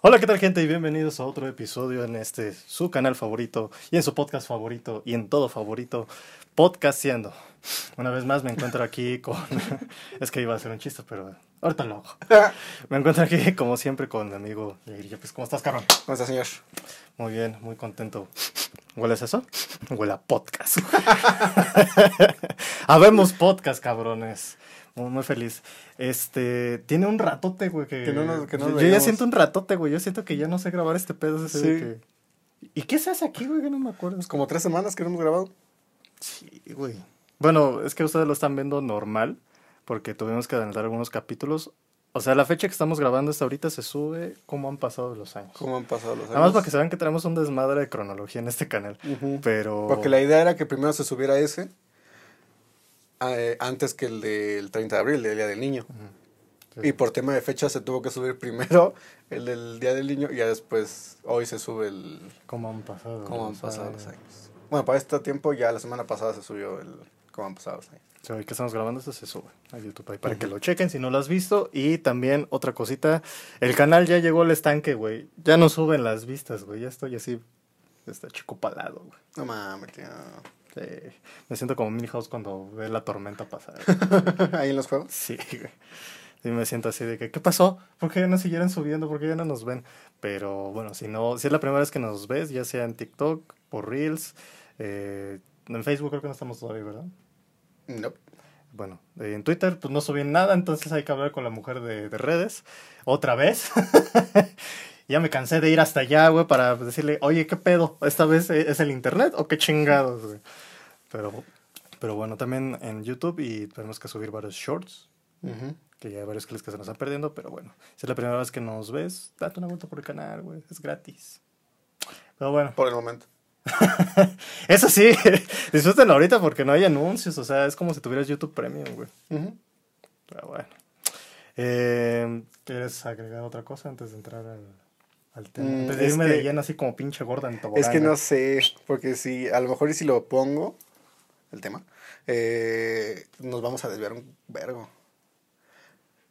Hola, ¿qué tal gente? Y bienvenidos a otro episodio en este su canal favorito y en su podcast favorito y en todo favorito, Podcasteando. Una vez más me encuentro aquí con... es que iba a hacer un chiste, pero ahorita lo hago. Me encuentro aquí como siempre con mi amigo. Pues, ¿cómo estás, cabrón? ¿Cómo está, señor? Muy bien, muy contento. ¿Hueles eso? Huele a podcast. Habemos podcast, cabrones. Muy, muy feliz. Este, tiene un ratote, güey, que... Que no nos- que nos yo ya siento un ratote, güey. Yo siento que ya no sé grabar este pedo. ese Sí. que- ¿Y qué se hace aquí, güey? Que no me acuerdo. Pues como tres semanas que no hemos grabado. Sí, güey. Bueno, es que ustedes lo están viendo normal, porque tuvimos que adelantar algunos capítulos. O sea, la fecha que estamos grabando hasta ahorita se sube como han pasado los años. ¿Cómo han pasado los años? Nada más para que se vean que tenemos un desmadre de cronología en este canal. Pero... Porque la idea era que primero se subiera ese eh, antes que el del 30 de abril, el Día del Niño. Sí. Y por tema de fecha se tuvo que subir primero el del Día del Niño y ya después, hoy se sube el... ¿Cómo han pasado? ¿Cómo han los pasado los años? Bueno, para este tiempo ya la semana pasada se subió el... ¿Cómo han pasado los años? Sea, hoy que estamos grabando esto se sube a YouTube ahí para que lo chequen si no lo has visto. Y también otra cosita, el canal ya llegó al estanque, güey. Ya no suben las vistas, güey. Ya estoy así, está chico palado, güey. No mames, tío. Sí. Me siento como Milhouse cuando ve la tormenta pasar. Ahí en los juegos. Sí, güey. Sí, me siento así de que, ¿qué pasó? ¿Por qué ya no siguieron subiendo? ¿Por qué ya no nos ven? Pero bueno, si no, si es la primera vez que nos ves, ya sea en TikTok, por Reels, eh, en Facebook creo que no estamos todavía, ¿verdad? No. Bueno, eh, en Twitter pues no subí nada, entonces hay que hablar con la mujer de, de redes. Otra vez. ya me cansé de ir hasta allá, güey, para decirle, oye, ¿qué pedo? ¿Esta vez es el internet o qué chingados, güey? Pero, pero bueno, también en YouTube y tenemos que subir varios shorts, Ujú. que ya hay varios clips que se nos están perdiendo, pero bueno, si es la primera vez que nos ves, date una vuelta por el canal, güey, es gratis. Pero bueno, Por el momento. eso sí, disfrútenlo ahorita porque no hay anuncios, o sea, es como si tuvieras YouTube Premium, güey. Ujú. Pero bueno. Eh, ¿Quieres agregar otra cosa antes de entrar al, al tema? Mm, antes de irme de que- lleno así como pinche gorda en tobogán. Es que no sé, porque si a lo mejor y si lo pongo, el tema, eh, nos vamos a desviar un vergo.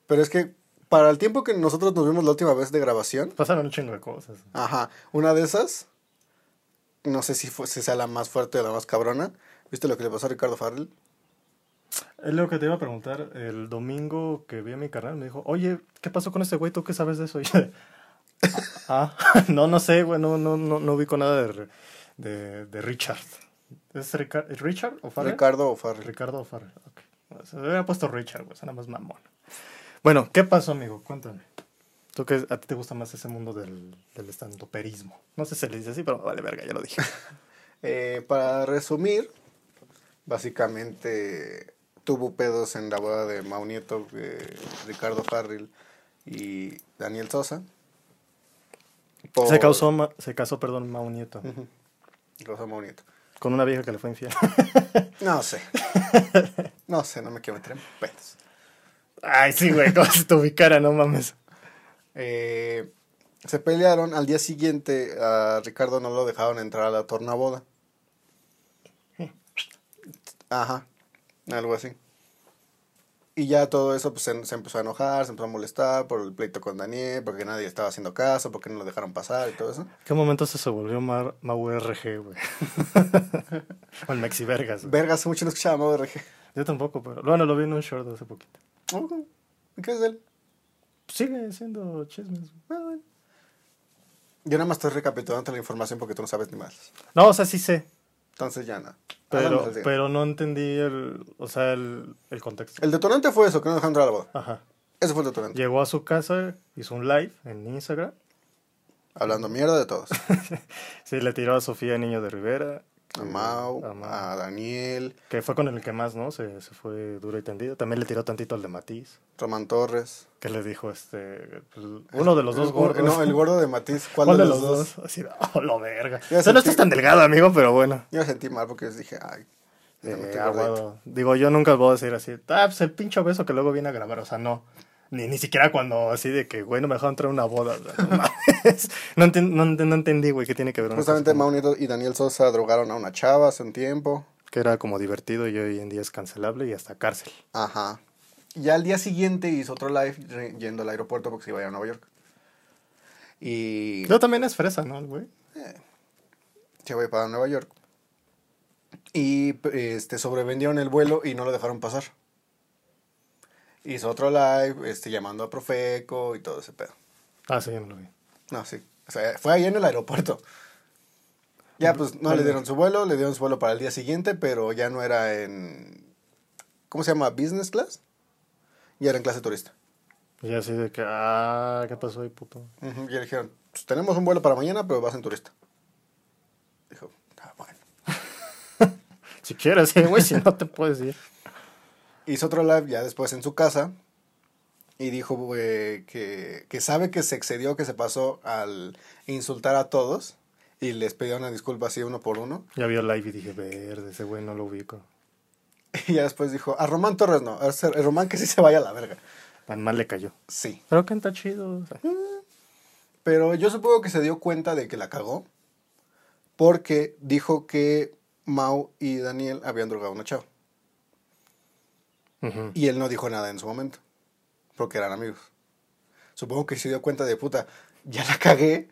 Pero es que para el tiempo que nosotros nos vimos la última vez de grabación, Pasaron un chingo de cosas. ajá, una de esas, no sé si, fue, si sea la más fuerte o la más cabrona, ¿viste lo que le pasó a Ricardo Farrell? Es lo que te iba a preguntar. El domingo que vi a mi canal me dijo, oye, ¿qué pasó con este güey? ¿Tú qué sabes de eso? Yo, ah, no, no sé, güey, no, no, no, no ubico nada de, de, de Richard. ¿Es Rica- Richard o Farrell? Ricardo Farrell. Ricardo Farrell, ok. Se hubiera puesto Richard, güey, suena más mamón. Bueno, ¿qué pasó, amigo? Cuéntame. Tú que a ti te gusta más ese mundo del, del estandoperismo. No sé si se le dice así, pero vale, verga, ya lo dije. Eh, para resumir, básicamente tuvo pedos en la boda de Mau Nieto, de Ricardo Farrell y Daniel Sosa. Por- Se, causó, se casó, perdón, Mau Nieto, Ujú. Rosa Mau Nieto. Con una vieja que le fue infiel. No sé. No sé, no me quiero meter en pedos. Ay, sí, güey, como si te ubicara, no mames. Eh, se pelearon. Al día siguiente a Ricardo no lo dejaron entrar a la tornaboda. Ajá, algo así. Y ya todo eso pues, se, se empezó a enojar, se empezó a molestar por el pleito con Daniel, porque nadie estaba haciendo caso, porque no lo dejaron pasar y todo eso. ¿Qué momento se, se volvió Mau RG, güey? o el Mexi Vergas, güey. Verga, hace mucho no escuchaba Mau RG. Yo tampoco, pero bueno, lo vi en un short hace poquito. Oh, ¿Qué es él? Sigue siendo chismes. bueno. Yo nada más estoy recapitulando la información porque tú no sabes ni más. No, o sea, sí sé. Entonces ya nada. Pero, pero no entendí el, o sea, el, el contexto. El detonante fue eso, que no dejaron entrar a la boda. Ajá. Ese fue el detonante. Llegó a su casa, hizo un live en Instagram. Hablando mierda de todos. Sí, le tiró a Sofía Niño de Rivera. A Mau, a Mau, a Daniel, Que fue con el que más, ¿no? Se, se fue duro y tendido. También le tiró tantito al de Matiz. Román Torres. Que le dijo, este, pues, uno de los dos gordos. No, el gordo de Matiz. ¿Cuál, ¿Cuál de los dos? Así, oh, lo verga. Ya O sea, no estás tan delgado, amigo, pero bueno. Yo me sentí mal porque dije, ay, Eh, aguado. Digo, yo nunca voy a decir así, ah, pues el pinche beso que luego viene a grabar, o sea, no. Ni, ni siquiera cuando así de que, güey, no me dejaron entrar a una boda. no, enten- entendí, güey, qué tiene que ver Justamente cosa con- Mau Nieto y Daniel Sosa drogaron a una chava hace un tiempo. Que era como divertido y hoy en día es cancelable y hasta cárcel. Ajá. Y al día siguiente hizo otro live yendo al aeropuerto porque se iba a ir a Nueva York. Y Yo también es fresa, ¿no, güey? se voy para Nueva York. Y este, sobrevendieron el vuelo y no lo dejaron pasar. Hizo otro live, este, llamando a Profeco y todo ese pedo. Ah, sí, yo no lo vi. No, sí. O sea, fue ahí en el aeropuerto. Ya, pues no le dieron su vuelo, le dieron su vuelo para el día siguiente, pero ya no era en. ¿Cómo se llama? ¿Business class? Ya era en clase turista. Y así de que, ah, ¿qué pasó ahí, puto? Y le dijeron: "Pues, Tenemos un vuelo para mañana, pero vas en turista. Dijo: Ah, bueno. Si quieres, sí, güey, si no te puedes ir. Hizo otro live ya después en su casa y dijo que, que sabe que se excedió, que se pasó al insultar a todos y les pidió una disculpa así uno por uno. Ya vio live y dije, verde, ese güey no lo ubico. Y ya después dijo, a Román Torres no, a el Román que sí se vaya a la verga. Tan mal le cayó. Sí. Pero canta chido. o sea. Pero yo supongo que se dio cuenta de que la cagó porque dijo que Mau y Daniel habían drogado a una chava. Y él no dijo nada en su momento, porque eran amigos. Supongo que se dio cuenta de puta, ya la cagué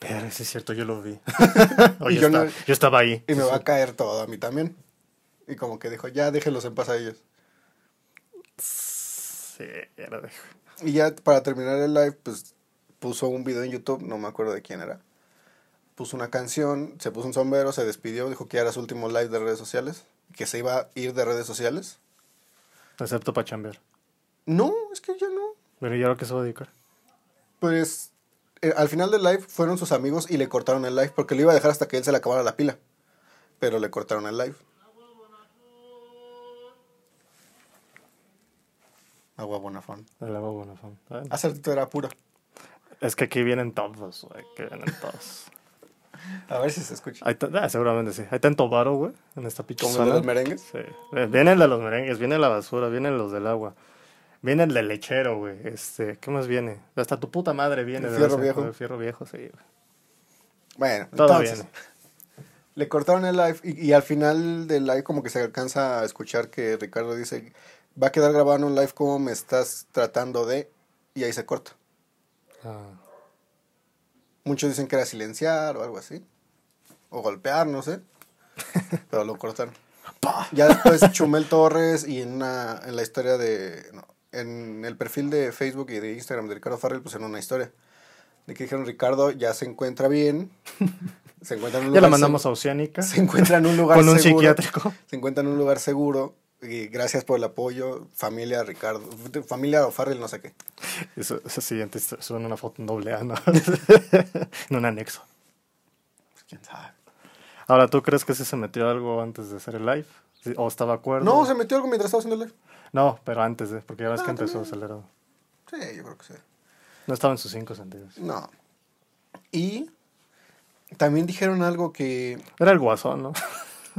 Pero sí es cierto, yo lo vi. Yo está- no- yo estaba ahí. y me va a caer todo a mí también. Y como que dijo, ya déjenlos en paz a ellos. Sí, era de... Y ya para terminar el live, pues puso un video en YouTube, no me acuerdo de quién era. Puso una canción, se puso un sombrero, se despidió, dijo que era su último live de redes sociales, que se iba a ir de redes sociales. Excepto para chambear. No, es que ya no. Pero ¿y ahora qué se va a dedicar? Pues eh, al final del live fueron sus amigos y le cortaron el live porque le iba a dejar hasta que él se le acabara la pila. Pero le cortaron el live. Agua Bonafón. El agua Bonafón. Hace ratito era pura. Es que aquí vienen todos, güey. Que vienen todos. A ver si se escucha. Hay ah, seguramente sí. Hay tanto varo, güey, en esta pinche ¿Como el los merengues? Sí. Eh, Vienen de los merengues, viene la basura, vienen los del agua. Viene el del lechero, güey. Este, ¿qué más viene? Hasta tu puta madre viene. El de fierro viejo. El fierro viejo, sí, güey. Bueno, Todo entonces, viene. le cortaron el live y, y al final del live como que se alcanza a escuchar que Ricardo dice, va a quedar grabado en un live como me estás tratando de... Y ahí se corta. Ah. Muchos dicen que era silenciar o algo así. O golpear, no sé. Pero lo cortaron. Ya después Chumel Torres y en, una, en la historia de... no, en el perfil de Facebook y de Instagram de Ricardo Farrell pusieron una historia. De que dijeron, Ricardo ya se encuentra bien. Se encuentra en un Ya la lugar mandamos a Oceánica. Se encuentra en un lugar Con un seguro. psiquiátrico. Se encuentra en un lugar seguro. Y gracias por el apoyo. Familia Ricardo. Familia O'Farrell, no sé qué. Eso, eso siguiente suena una foto en doble A, ¿no? en un anexo. Pues, quién sabe. Ahora, ¿tú crees que sí se metió algo antes de hacer el live? Sí, ¿O estaba acuerdo? No, se metió algo mientras estaba haciendo el live. No, pero antes de, porque ya ves Ah, que empezó también. acelerado. Sí, yo creo que sí. No estaba en sus cinco sentidos. No. Y también dijeron algo que... Era el guasón, ¿no?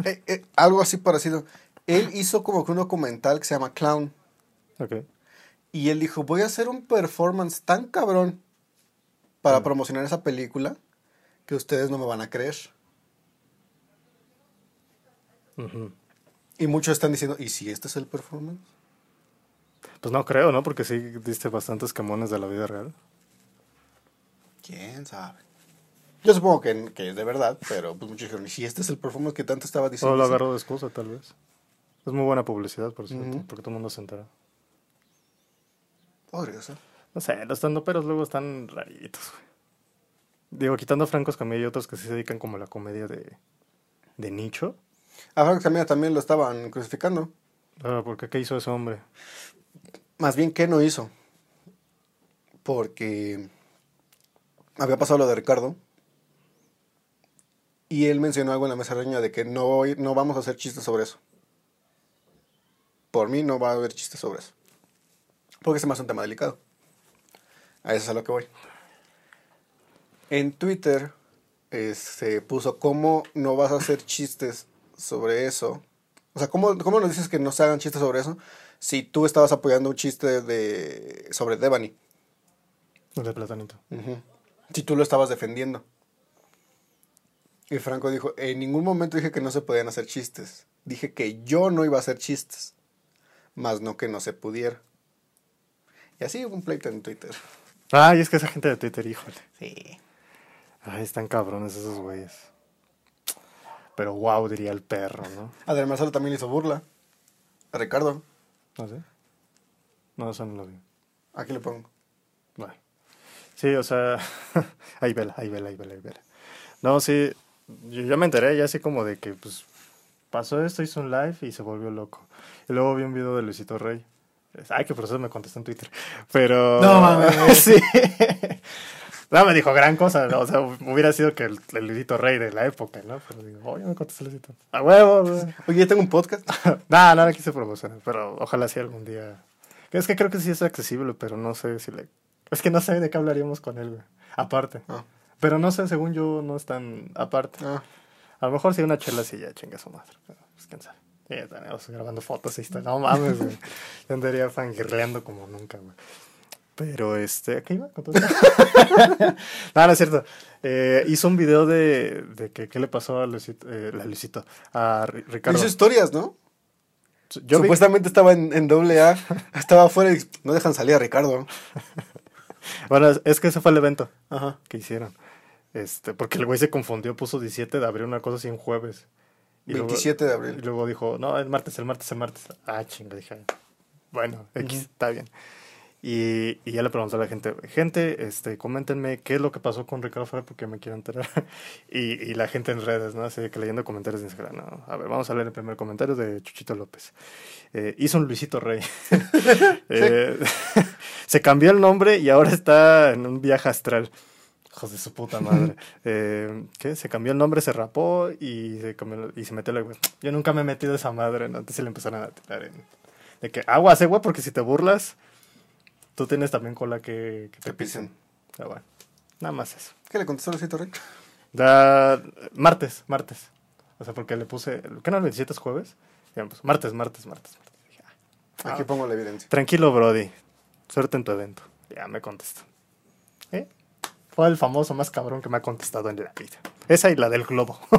eh, eh, algo así parecido. Él hizo como que un documental que se llama Clown. ok. Y él dijo, voy a hacer un performance tan cabrón para Mm. promocionar esa película que ustedes no me van a creer. Y muchos están diciendo, ¿y si este es el performance? Pues no creo, ¿no? Porque sí diste bastantes camones de la vida real. ¿Quién sabe? Yo supongo que, que es de verdad, pero pues muchos dijeron, ¿y si este es el performance que tanto estaba O diciendo? lo agarró de excusa, tal vez. Es muy buena publicidad, por cierto, porque todo el mundo se entera. Podría ser. No sé, los estandoperos luego están raritos, güey. Digo, quitando a Franco Escamilla y otros que sí se dedican como a la comedia de, de nicho. A Frank Zamora también lo estaban crucificando. Ah, ¿Por qué? ¿Qué hizo ese hombre? Más bien, ¿qué no hizo? Porque había pasado lo de Ricardo. Y él mencionó algo en la mesa reña de que no, no vamos a hacer chistes sobre eso. Por mí no va a haber chistes sobre eso. Porque se me hace un tema delicado. A eso es a lo que voy. En Twitter eh, se puso cómo no vas a hacer chistes sobre eso. O sea, ¿cómo, ¿cómo nos dices que no se hagan chistes sobre eso si tú estabas apoyando un chiste de sobre Devani? El de Platanito. Si tú lo estabas defendiendo. Y Franco dijo, en ningún momento dije que no se podían hacer chistes. Dije que yo no iba a hacer chistes. Más no que no se pudiera. Y así hubo un pleito en Twitter. Ay, es que esa gente de Twitter, híjole. Sí. Ay, están cabrones esos güeyes. Pero wow, diría el perro, ¿no? Además, Marcelo también hizo burla. A Ricardo. No sé. No, eso no lo vi. Aquí le pongo. Bueno. Sí, o sea, ahí vela, ahí vela, ahí vela, ahí vela. No, sí, yo ya me enteré, ya así como de que, pues, pasó esto, hizo un live y se volvió loco. Y luego vi un video de Luisito Rey. Ay, que por eso me contestó en Twitter. Pero... No, mames. sí. No, me dijo gran cosa, ¿no? o sea, hubiera sido que el, el Luisito Rey de la época, ¿no? Pero digo, oye, me contestó Luisito. A huevo, güey. Oye, ya tengo un podcast. no, no le quise promocionar, pero ojalá sí algún día. Es que creo que sí es accesible, pero no sé si le. Es que no sé de qué hablaríamos con él, güey. Aparte. Ah. Pero no sé, según yo, no es tan aparte. Ah. A lo mejor si una chela sí ya chinga su madre. Pero pues quién sabe. Ya tenemos grabando fotos y está. No mames, güey. Yo andaría fangirleando como nunca, güey. Pero este, ¿qué iba con todo no, no es cierto. Eh, hizo un video de, de que qué le pasó a Luisito, eh, a Luisito, a Ri- Ricardo. Hizo historias, ¿no? Yo vi- Supuestamente estaba en, doble A. Estaba afuera y no dejan salir a Ricardo. Bueno, es- es que ese fue el evento Ajá. que hicieron. Este, porque el güey se confundió, puso 17 de abril, una cosa así en jueves. Y luego- 27 de Y abril. luego dijo, no, el martes, el martes, el martes. Ah, chinga, dije, bueno, X, está bien. Y, y ya le preguntó a la gente, gente, este, coméntenme qué es lo que pasó con Ricardo Farah porque me quiero enterar. y, y la gente en redes, ¿no? Así que leyendo comentarios de Instagram, no, a ver, vamos a leer el primer comentario de Chuchito López. Eh, hizo un Luisito Rey. Eh, se cambió el nombre y ahora está en un viaje astral. Hijos de su puta madre. Eh, ¿Qué? Se cambió el nombre, se rapó y se, cambió- y se metió la... Yo nunca me he metido esa madre, ¿no? Antes se le empezaron a tirar en... De que aguas, eh, güey, porque si te burlas, tú tienes también cola que, que te Te pisen. pisen. Pero bueno, nada más eso. ¿Qué le contestó Luisito Rey? Da, martes, martes. O sea, porque le puse... ¿Qué no el 27 es jueves? Ya me puso, martes, martes, martes. martes. Dije, ah, Aquí pongo la evidencia. Tranquilo, Brody. Suerte en tu evento. Ya me contestó. ¿Eh? Fue el famoso más cabrón que me ha contestado en la vida. Esa y la del globo.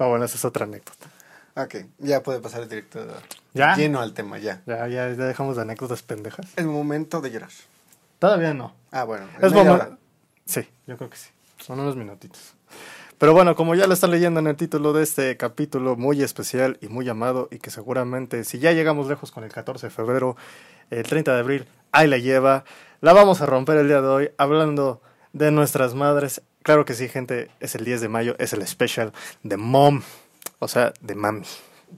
no, bueno, esa es otra anécdota. Ok, ya puede pasar el directo ¿Ya? lleno al tema, ya. Ya, ya, ya dejamos de anécdotas pendejas. El momento de llorar. Todavía no. Ah, bueno. Es media momen- hora. Sí, yo creo que sí. Son unos minutitos. Pero bueno, como ya lo está leyendo en el título de este capítulo muy especial y muy amado, y que seguramente si ya llegamos lejos con el 14 de febrero, el 30 de abril, ahí la lleva, la vamos a romper el día de hoy hablando de nuestras madres. Claro que sí, gente, es el 10 de mayo, es el special de mom, o sea, de mami.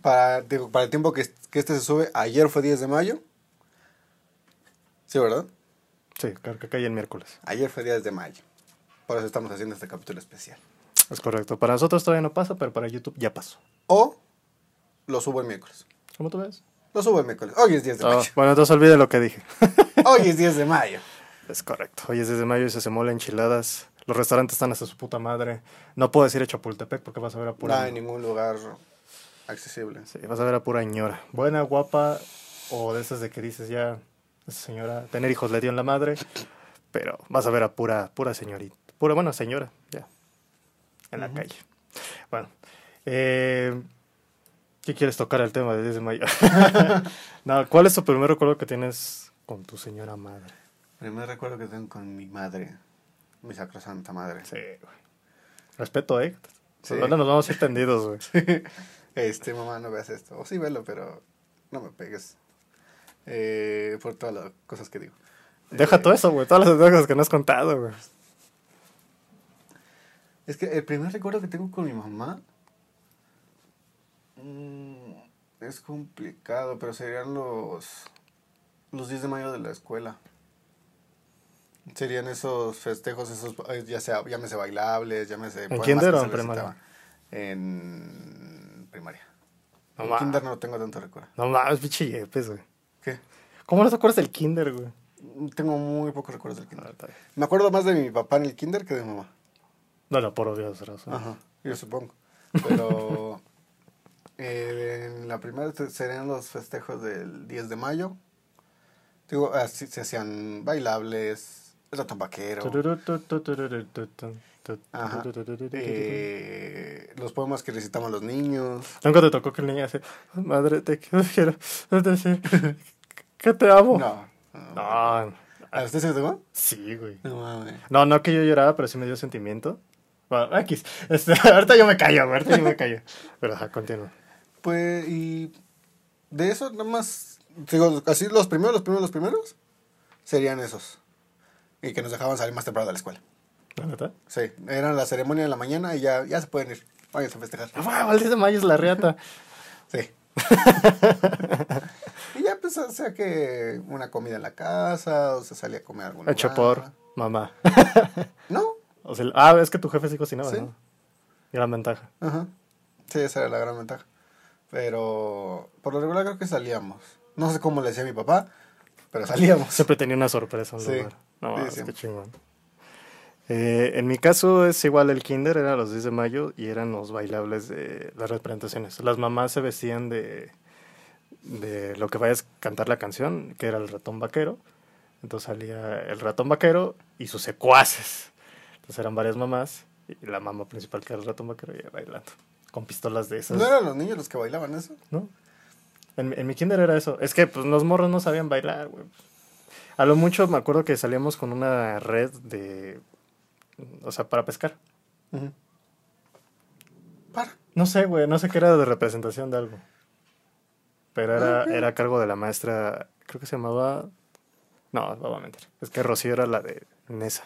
Para, digo, para el tiempo que, que este se sube, ayer fue 10 de mayo. Sí, ¿verdad? Sí, claro que cae el miércoles. Ayer fue 10 de mayo. Por eso estamos haciendo este capítulo especial. Es correcto. Para nosotros todavía no pasa, pero para YouTube ya pasó. O lo subo el miércoles. ¿Cómo tú ves? Lo subo el miércoles. Hoy es 10 de Oh, mayo. bueno, entonces olvide lo que dije. Hoy es 10 de mayo. Es correcto. Hoy es desde mayo y se se mola enchiladas. Los restaurantes están hasta su puta madre. No puedo decir a Chapultepec porque vas a ver a No pura. hay ningún lugar accesible. Sí, vas a ver a pura ñora. Buena, guapa, o de esas de que dices ya, esa señora, tener hijos le dio en la madre. Pero vas a ver a pura, pura señorita. Pura, bueno, señora, ya. En la calle. Bueno. Eh, ¿Qué quieres tocar el tema de 10 de mayo? no, ¿cuál es tu primer recuerdo que tienes con tu señora madre? Primer recuerdo que tengo con mi madre. Mi sacrosanta madre. Sí, güey. Respeto, ¿eh? Sí. ¿Dónde nos vamos a ir tendidos, güey? Este, mamá, no veas esto. O sí, velo, pero no me pegues. Eh, por todas las cosas que digo. Deja Eh, todo eso, güey. Todas las anécdotas que no has contado, güey. Es que el primer recuerdo que tengo con mi mamá mm, es complicado, pero serían los los 10 de mayo de la escuela. Serían esos festejos, esos eh, ya sea llámese bailables, llámese poemas kinder o se en primaria? En primaria. No en kinder no tengo tanto recuerdo. No mames, pinche yepes, güey. ¿Qué? ¿Cómo no te acuerdas del kinder, güey? Tengo muy pocos recuerdos del Ah, kinder. bien. Me acuerdo más de mi papá en el kinder que de mi mamá. No, no, por obvias razones. Ajá, yo supongo. Pero eh, en la primera serían los festejos del 10 de mayo. Digo, así se hacían bailables, ratón vaquero, Ajá. eh, los poemas que recitaban los niños. Nunca te tocó que el niño hace, madre, te quiero, quiero decir que te amo. No, no. No, ¿A usted se le tocó? Sí, güey. No mames. No, no que yo lloraba, pero sí me dio sentimiento. Bueno, X. Este, ahorita yo me callo, güey, ahorita yo me callo. Pero ajá, continúa. Pues, y de eso nada más, digo, así los primeros, los primeros, los primeros, serían esos. Y que nos dejaban salir más temprano de la escuela. ¿La neta? Sí, eran la ceremonia de la mañana y ya, ya se pueden ir. Váyanse a festejar. ¡Ah, el 10 de mayo es la reata! Sí. y ya pues, o sea que una comida en la casa, o se salía a comer algún Hecho por mamá. No, O sea, ah, es que tu jefe sí cocinaba, Sí. ¿no? Gran ventaja. ajá. Sí, esa era la gran ventaja. Pero por lo regular creo que salíamos. No sé cómo le decía a mi papá, pero salíamos. Siempre tenía una sorpresa en Sí. lugar. No, Sí, mames, qué chingón. Eh, en mi caso es igual el kinder, era los 10 de mayo y eran los bailables de las representaciones. Las mamás se vestían de, de lo que vayas a cantar la canción, que era el ratón vaquero. Entonces salía el ratón vaquero y sus secuaces. Entonces eran varias mamás y la mamá principal que era el ratón vaquero y bailando con pistolas de esas. ¿No eran los niños los que bailaban eso? ¿no? En, en mi kinder era eso. Es que pues los morros no sabían bailar, güey. A lo mucho me acuerdo que salíamos con una red de... O sea, para pescar. Para. No sé, güey, no sé qué era de representación de algo. Pero era, Ok. era a cargo de la maestra, creo que se llamaba... No, no voy a mentir. Es que Rocío era la de Nesa.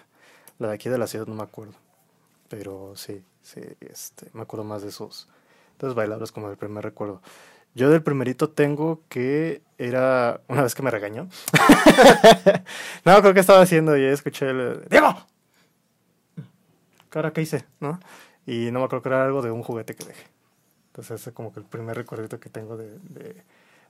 La de aquí de la ciudad no me acuerdo. Pero sí, sí, este, me acuerdo más de esos. Entonces bailables como el primer recuerdo. Yo del primerito tengo que era una vez que me regañó. no, creo que estaba haciendo y escuché el... ¡Diego! ¿Cara qué hice? ¿No? Y no me acuerdo que era algo de un juguete que dejé. Entonces ese es como que el primer recuerdito que tengo de, de,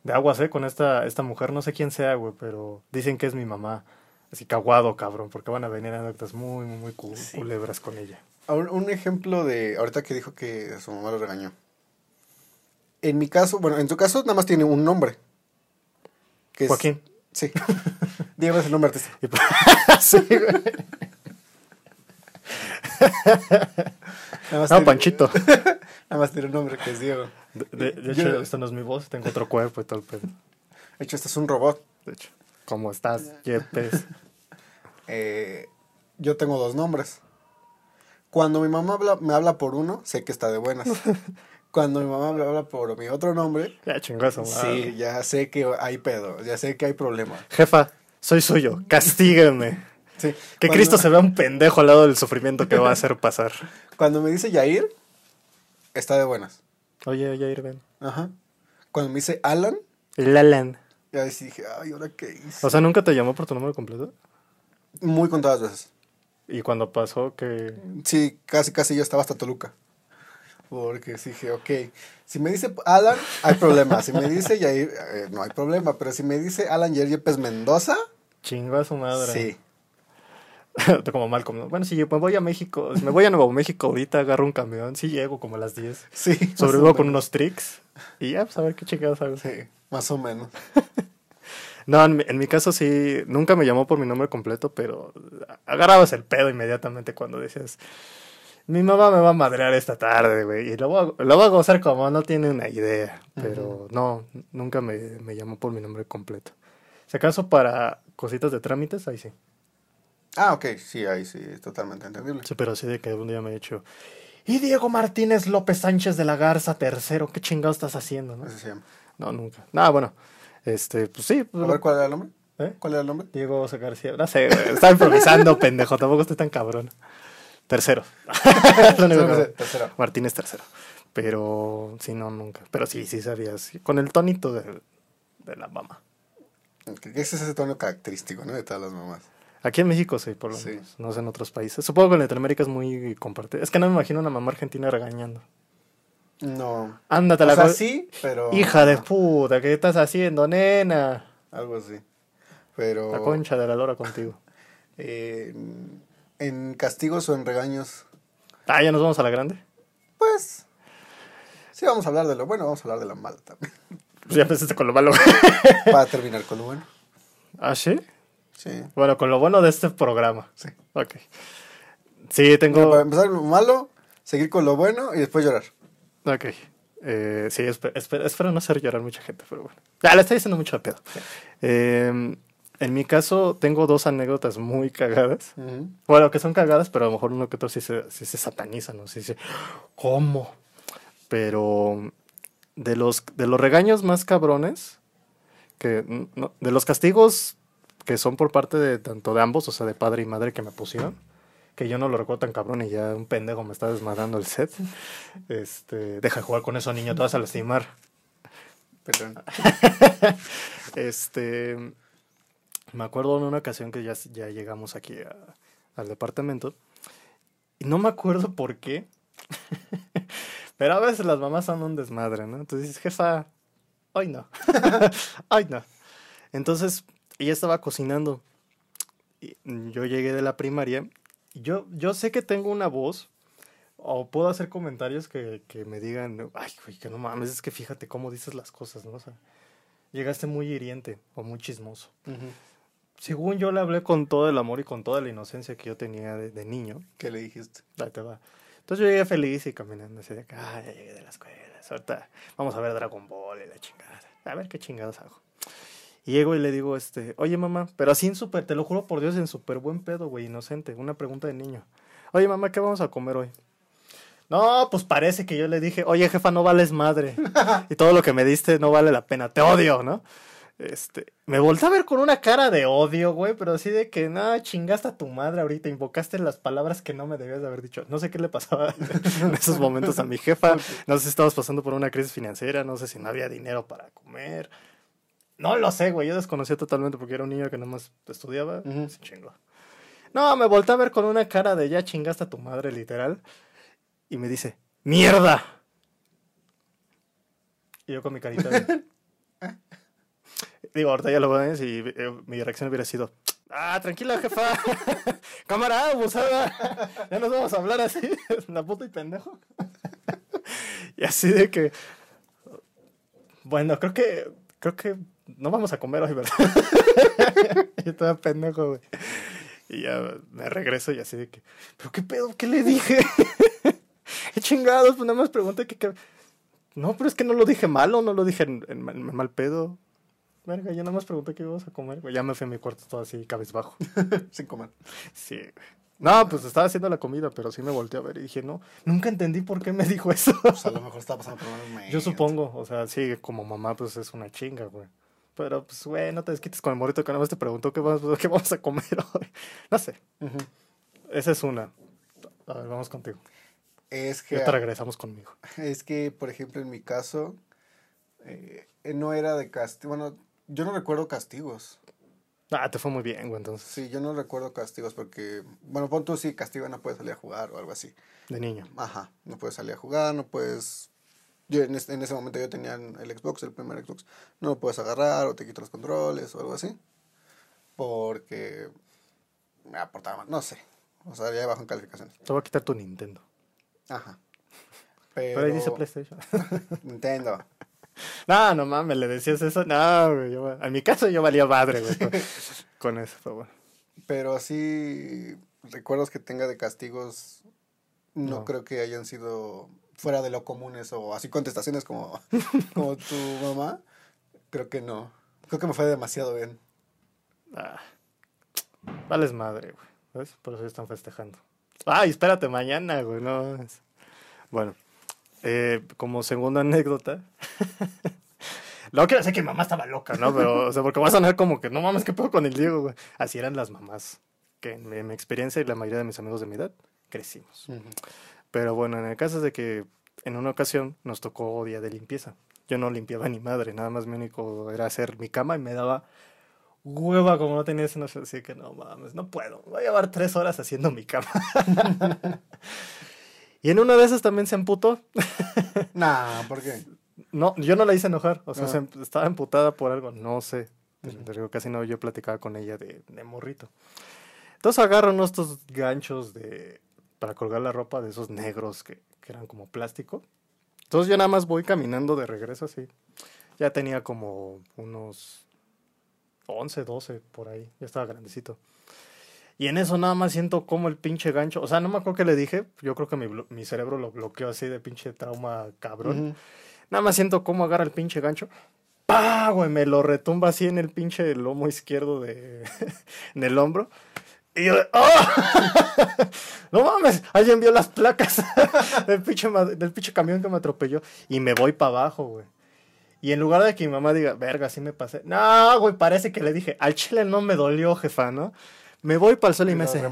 de aguas, ¿eh? Con esta, esta mujer, no sé quién sea, güey, pero dicen que es mi mamá. Así caguado, cabrón, porque van a venir anécdotas muy, muy, muy cu- Sí. culebras con ella. Ahora, Un ejemplo de, ahorita que dijo que su mamá lo regañó. En mi caso, bueno, en tu caso nada más tiene un nombre. Que es- Joaquín. Sí. Diego es el nombre artístico. Sí, güey. Nada más No, tiene- Panchito. Nada más tiene un nombre que es Diego. De, de- de Yo- hecho, esta no es mi voz, tengo otro cuerpo y todo el pedo. De hecho, este es un robot. De hecho, ¿cómo estás, Yepes? Eh, yo tengo dos nombres. Cuando mi mamá habla- me habla por uno, sé que está de buenas. Cuando mi mamá me habla por mi otro nombre, Ya chingazo, sí, ya sé que hay pedo, ya sé que hay problema. Jefa, soy suyo, castígueme. Sí. Que Cuando- Cristo se vea un pendejo al lado del sufrimiento que va a hacer pasar. Cuando me dice Yair, está de buenas. Oye, Jair, ven. Ajá. Cuando me dice Alan, Lalan. ya dije, ay, ¿ahora qué hice? O sea, ¿nunca te llamó por tu nombre completo? Muy contadas veces. Y cuando pasó que... Sí, casi, casi yo estaba hasta Toluca. Porque dije, ok, si me dice Alan, hay problema. Si me dice Yair, eh, no hay problema. Pero si me dice Alan Yair Yepes Mendoza, Chingó a su madre. sí. como Malcolm. ¿no? Bueno, si yo me voy a México, si me voy a Nuevo México ahorita, agarro un camión, sí llego como a las 10. Sí. Sobrevivo con unos tricks y ya, pues a ver qué chingados hago. Sí, más o menos. No, en mi, en mi caso sí, nunca me llamó por mi nombre completo, pero agarrabas el pedo inmediatamente cuando decías, mi mamá me va a madrear esta tarde, güey, y lo voy, a, lo voy a gozar como no tiene una idea, pero no, nunca me, me llamó por mi nombre completo. Si acaso para cositas de trámites, ahí sí. Ah, ok, sí, ahí sí, es totalmente entendible. Sí, pero sí de que un día me he dicho, y Diego Martínez López Sánchez de la Garza tercero, ¿qué chingados estás haciendo, no? Así se llama. No, nunca. Nada, bueno, este, pues sí. A pues, ver, ¿cuál era el nombre? ¿eh? ¿Cuál era el nombre? Diego García. No sé, güey, estaba improvisando, pendejo. Tampoco estoy tan cabrón. Tercero. Lo único que- Tercero. Martínez tercero. Pero sí, no, nunca. Pero sí, sí sabías. Con el tonito de, de la mamá. Ese es ese tono característico, ¿no? De todas las mamás. Aquí en México sí, por lo Sí. menos. No sé en otros países. Supongo que en Latinoamérica es muy compartido. Es que no me imagino una mamá argentina regañando. No. Ándate la sea, co- sí, pero... Hija de puta, ¿qué estás haciendo, nena? Algo así. Pero... La concha de la lora contigo. eh, en castigos o en regaños, Ah, ya nos vamos a la grande. pues... Sí, vamos a hablar de lo bueno, vamos a hablar de lo malo también. Pues ya empezaste con lo malo. Para terminar con lo bueno. ¿Ah, sí? Sí. Bueno, con lo bueno de este programa. Sí. Ok. Sí, tengo... Para empezar lo malo, seguir con lo bueno y después llorar. Ok. Eh, sí, espe- espe- espero no hacer llorar mucha gente, pero bueno. Ya, le estoy diciendo mucho de pedo. Eh, en mi caso tengo dos anécdotas muy cagadas. Bueno, que son cagadas, pero a lo mejor uno que otro sí se, sí se sataniza, ¿no? Sí dice, ¿cómo? Pero de los, de los regaños más cabrones, que no- de los castigos que son por parte de tanto de ambos, o sea, de padre y madre que me pusieron, que yo no lo recuerdo tan cabrón y ya un pendejo me está desmadrando el set. Este, deja de jugar con eso, niño, te vas a lastimar. Perdón. Este, me acuerdo en una ocasión que ya, ya llegamos aquí a- al departamento y no me acuerdo por qué, pero a veces las mamás son un desmadre, ¿no? Entonces dices, jefa, hoy no, hoy no. Entonces ella estaba cocinando y yo llegué de la primaria y yo, yo sé que tengo una voz o puedo hacer comentarios que, que me digan, ay, güey, que no mames, es que fíjate cómo dices las cosas, ¿no? O sea, llegaste muy hiriente o muy chismoso. Ujú. Según yo le hablé con todo el amor y con toda la inocencia que yo tenía de, de niño, ¿Qué le dijiste? ahí te va. Entonces yo llegué feliz y caminando así de acá, ah, ya llegué de la escuela, ahorita vamos a ver Dragon Ball y la chingada. A ver qué chingados hago. Y llego y le digo, este, oye mamá, pero así en súper, te lo juro por Dios, en súper buen pedo, güey, inocente, una pregunta de niño. Oye mamá, ¿qué vamos a comer hoy? No, pues parece que yo le dije, oye jefa, no vales madre. y todo lo que me diste no vale la pena, te odio, ¿no? Este, me volteé a ver con una cara de odio, güey, pero así de que, no, chingaste a tu madre ahorita, invocaste las palabras que no me debías de haber dicho. No sé qué le pasaba en esos momentos a mi jefa, no sé si estabas pasando por una crisis financiera, no sé si no había dinero para comer. No lo sé, güey, yo desconocía totalmente porque era un niño que nomás estudiaba, Ujú. se chingó. No, me volteé a ver con una cara de ya chingaste a tu madre, literal, y me dice, ¡mierda! Y yo con mi carita de... Digo, ahorita ya lo ves y eh, mi reacción hubiera sido, ah, tranquila, jefa, cámara, abusada, ya nos vamos a hablar así, la puta y pendejo. y así de que, bueno, creo que, creo que no vamos a comer hoy, ¿verdad? yo estaba pendejo, güey. Y ya me regreso y así de que, ¿pero qué pedo? ¿Qué le dije? ¿Qué chingados? Pues nada más pregunté que, No, pero es que no lo dije malo, no lo dije en mal pedo. Verga, yo nada más pregunté qué íbamos a comer, güey. Ya me fui a mi cuarto todo así, cabizbajo. Sin comer. Sí, güey. No, pues estaba haciendo la comida, pero sí me volteé a ver y dije, no, nunca entendí por qué me dijo eso. Pues a lo mejor estaba pasando por un. Yo supongo, o sea, sí, como mamá, pues es una chinga, güey. Pero, pues, güey, no te desquites con el morito que nada más te preguntó qué vamos, qué vamos a comer hoy. No sé, esa es una. A ver, vamos contigo. Es que, Ya te regresamos conmigo. es que, por ejemplo, en mi caso, eh, no era de castigo. Bueno, yo no recuerdo castigos. Ah, te fue muy bien, güey, entonces, Sí, yo no recuerdo castigos porque, bueno, pon tú sí, castigo no puedes salir a jugar o algo así. de niño. Ajá, no puedes salir a jugar, no puedes... Yo en, es- en ese momento yo tenía el Xbox, el primer Xbox, no lo puedes agarrar o te quito los controles o algo así. Porque me aportaba más, no sé. O sea, ya bajo en calificaciones. Te voy a quitar tu Nintendo. Ajá. Pero, ahí dice PlayStation. Nintendo. No, no mames, le decías eso. No, güey. yo- en mi caso yo valía madre, güey, con, con eso, pero bueno. Pero así, recuerdos que tenga de castigos, no, No. creo que hayan sido fuera de lo comunes o así contestaciones como, como tu mamá. Creo que no. Creo que me fue demasiado bien. Ah, vales madre, güey. ¿Ves? Por eso están festejando. Ay, espérate, mañana, güey. No. Bueno, eh, como segunda anécdota. No quiero decir que mi mamá estaba loca, ¿no? Pero, o sea, porque va a sonar como que no mames, ¿qué pedo con el Diego, güey? Así eran las mamás. Que en mi, en mi experiencia y la mayoría de mis amigos de mi edad crecimos. Pero bueno, en el caso es de que en una ocasión nos tocó día de limpieza. Yo no limpiaba ni madre, nada más mi único era hacer mi cama y me daba hueva como no tenía esa noche. Así que no mames, no puedo. Voy a llevar tres horas haciendo mi cama. y en una de esas también se emputó. Nah, ¿por qué? No, yo no la hice enojar. O sea, Ah. se em- estaba emputada por algo. No sé. Te digo, casi no yo platicaba con ella de, de morrito. Entonces agarro unos estos ganchos de para colgar la ropa de esos negros que, que eran como plástico. Entonces yo nada más voy caminando de regreso así. Ya tenía como unos 11, 12 por ahí. Ya estaba grandecito. Y en eso nada más siento como el pinche gancho. O sea, no me acuerdo qué le dije. Yo creo que mi, mi cerebro lo bloqueó así de pinche trauma cabrón. Nada más siento cómo agarra el pinche gancho. ¡Pah! Güey, me lo retumba así en el pinche lomo izquierdo de. en el hombro. Y yo, ¡oh! no mames, alguien vio las placas del pinche, del pinche camión que me atropelló. Y me voy para abajo, güey. Y en lugar de que mi mamá diga, verga, sí me pasé. No, güey, parece que le dije, al chile no me dolió, jefa, ¿no? Me voy para el sol y me hace.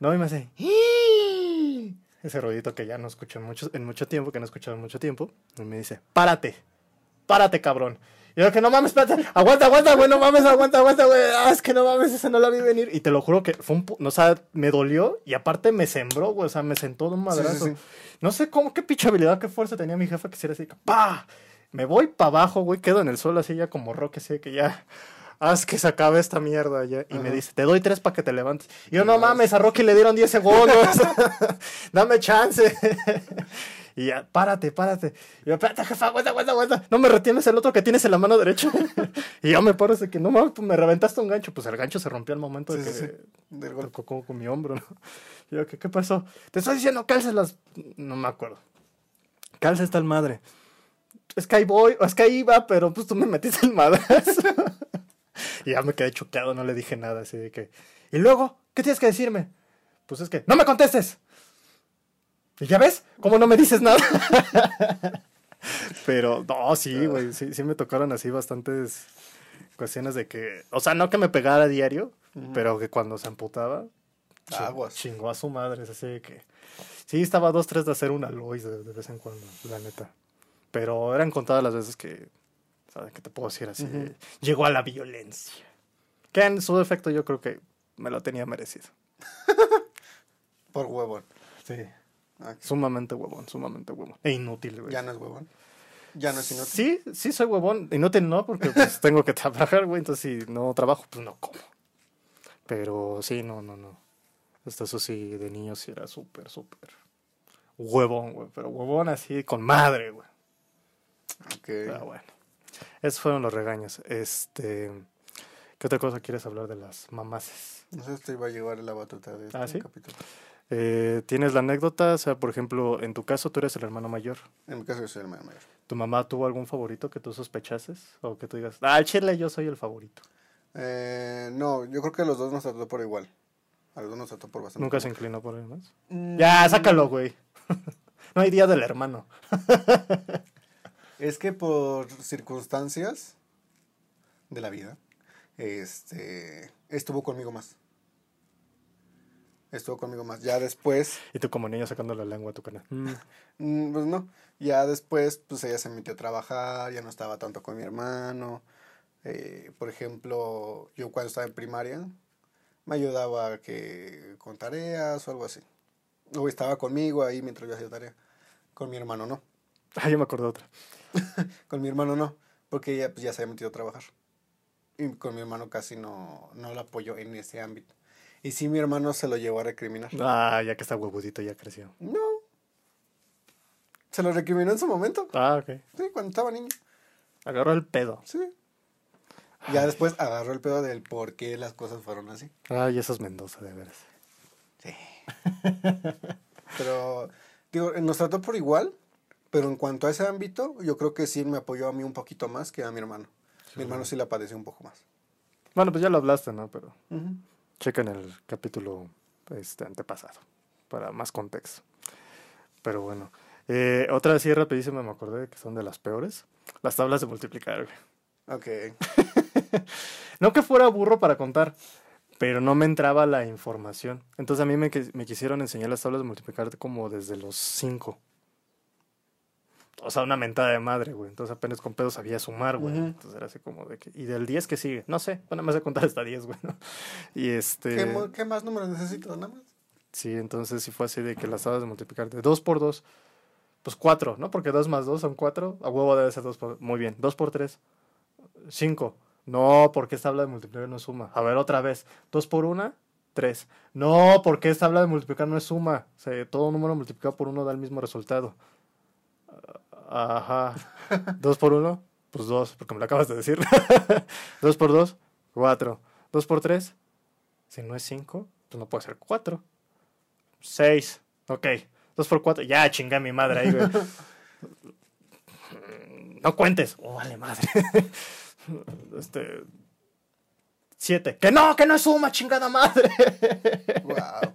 No, y me hace. "Ih". Ese ruidito que ya no escucho en mucho, en mucho tiempo, que no he escuchado en mucho tiempo. Y me dice, párate, párate, cabrón. Y yo que no mames, espérate, aguanta, aguanta, güey, no mames, aguanta, aguanta, güey. Ah, es que no mames, esa no la vi venir. Y te lo juro que fue un. pu- No, o sea, me dolió y aparte me sembró, güey. O sea, me sentó de un Sí, sí, madrazo. sí. No sé cómo, qué pinche habilidad, qué fuerza tenía mi jefa que hiciera así, ¡pa! Me voy para abajo, güey, quedo en el suelo así ya como roque, así que ya. Haz que se acabe esta mierda ya. Y me dice, te doy tres para que te levantes. Y yo, no mames, a Rocky le dieron 10 segundos. Dame chance. y ya, párate, párate. Y yo, espérate, jefa, aguanta, aguanta, aguanta. No me retienes el otro que tienes en la mano derecha. y yo me paro así que, no mames, pues me reventaste un gancho. Pues el gancho se rompió al momento de que sí, sí. Del golpe. tocó con, con mi hombro, ¿no? Y yo, ¿qué, qué pasó? Te estoy diciendo, cálcelas. No me acuerdo. Calza esta el madre. Es que ahí voy, o es que ahí iba, pero pues tú me metiste el madrazo. Y ya me quedé choqueado, no le dije nada, así de que. Y luego, ¿qué tienes que decirme? Pues es que, ¡no me contestes! ¿Y ya ves? ¿Cómo no me dices nada? pero, no, sí, güey, sí, sí me tocaron así bastantes cuestiones de que. O sea, no que me pegara a diario, pero que cuando se amputaba, Aguas. Chingó a su madre, es así de que. Sí, estaba dos, tres de hacer una Lois de, de vez en cuando, la neta. Pero eran contadas las veces que. ¿Sabes qué te puedo decir así? Llegó a la violencia. Que en su defecto yo creo que me lo tenía merecido. Por huevón. Sí. Sumamente huevón, sumamente huevón. E inútil, güey. Ya no es huevón. Ya no es inútil. Sí, sí soy huevón. Inútil no, porque pues tengo que trabajar, güey. Entonces si no trabajo, pues no como. Pero sí, no, no, no. Hasta eso sí, de niño sí era súper, súper huevón, güey. Pero huevón así con madre, güey. Ok. Pero bueno. Esos fueron los regaños. Este. ¿Qué otra cosa quieres hablar de las mamaces? No sé si te iba a llevar la batuta de este ¿Ah, sí? capítulo. Eh, ¿Tienes la anécdota? O sea, por ejemplo, en tu caso tú eres el hermano mayor. En mi caso yo soy el hermano mayor. ¿Tu mamá tuvo algún favorito que tú sospechases? O que tú digas, ah, al chile yo soy el favorito. Eh, no, yo creo que a los dos nos trató por igual. A los dos nos trató por bastante. ¿Nunca se igual. inclinó por él más? Mm, Ya, sácalo, güey. no hay día del hermano. Es que por circunstancias de la vida, este, estuvo conmigo más. Estuvo conmigo más. Ya después, Y tú como niño sacando la lengua a tu canal. Mm. mm, pues no, ya después, pues ella se metió a trabajar, ya no estaba tanto con mi hermano. Eh, por ejemplo, yo cuando estaba en primaria, me ayudaba que con tareas o algo así. O estaba conmigo ahí mientras yo hacía tarea. Con mi hermano no. Ah, yo me acordé de otra. Con mi hermano no, porque ella pues, ya se había metido a trabajar. Y con mi hermano casi no, no la apoyó en ese ámbito. Y sí, mi hermano se lo llevó a recriminar. Ah, ya que está huevudito, ya creció. No. Se lo recriminó en su momento. Ah, ok. Sí, cuando estaba niño. Agarró el pedo. Sí. Ya después agarró el pedo del por qué las cosas fueron así. Ay, esos Mendoza, de veras. Sí. Pero, digo, nos trató por igual, pero en cuanto a ese ámbito, yo creo que sí me apoyó a mí un poquito más que a mi hermano. Mi hermano sí la padeció un poco más. Bueno, pues ya lo hablaste, ¿no? Pero Ujú. chequen el capítulo este, antepasado para más contexto. Pero bueno. Eh, otra así rapidísima me acordé que son de las peores. Las tablas de multiplicar, güey. Ok. No que fuera burro para contar, pero no me entraba la información. Entonces a mí me, me quisieron enseñar las tablas de multiplicar como desde los 5. O sea, una mentada de madre, güey. Entonces apenas con pedo sabía sumar, güey. Ujú. Entonces era así como de que... Y del 10 que sigue. No sé. Bueno, me hace contar hasta 10, güey. ¿no? Y este... ¿Qué, qué más números necesito? Nada más. Sí, entonces sí fue así de que las tablas de multiplicar de 2 por 2, pues 4, ¿no? Porque 2 más 2 son 4. A huevo debe ser 2 por... Muy bien. 2 por 3, 5. No, porque esta tabla de multiplicar no suma. A ver, otra vez. 2 por 1, 3. No, porque esta tabla de multiplicar no es suma. O sea, todo número multiplicado por 1 da el mismo resultado. Ajá. 2 por 1, pues 2, porque me lo acabas de decir. 2 por 2, 4. 2 por 3, si no es 5, pues no puede ser 4. 6. Ok. 2 por 4. Ya chingué a mi madre ahí, güey. no cuentes. Oh, vale, madre. este. Siete. Que no, que no es suma, chingada madre. Wow.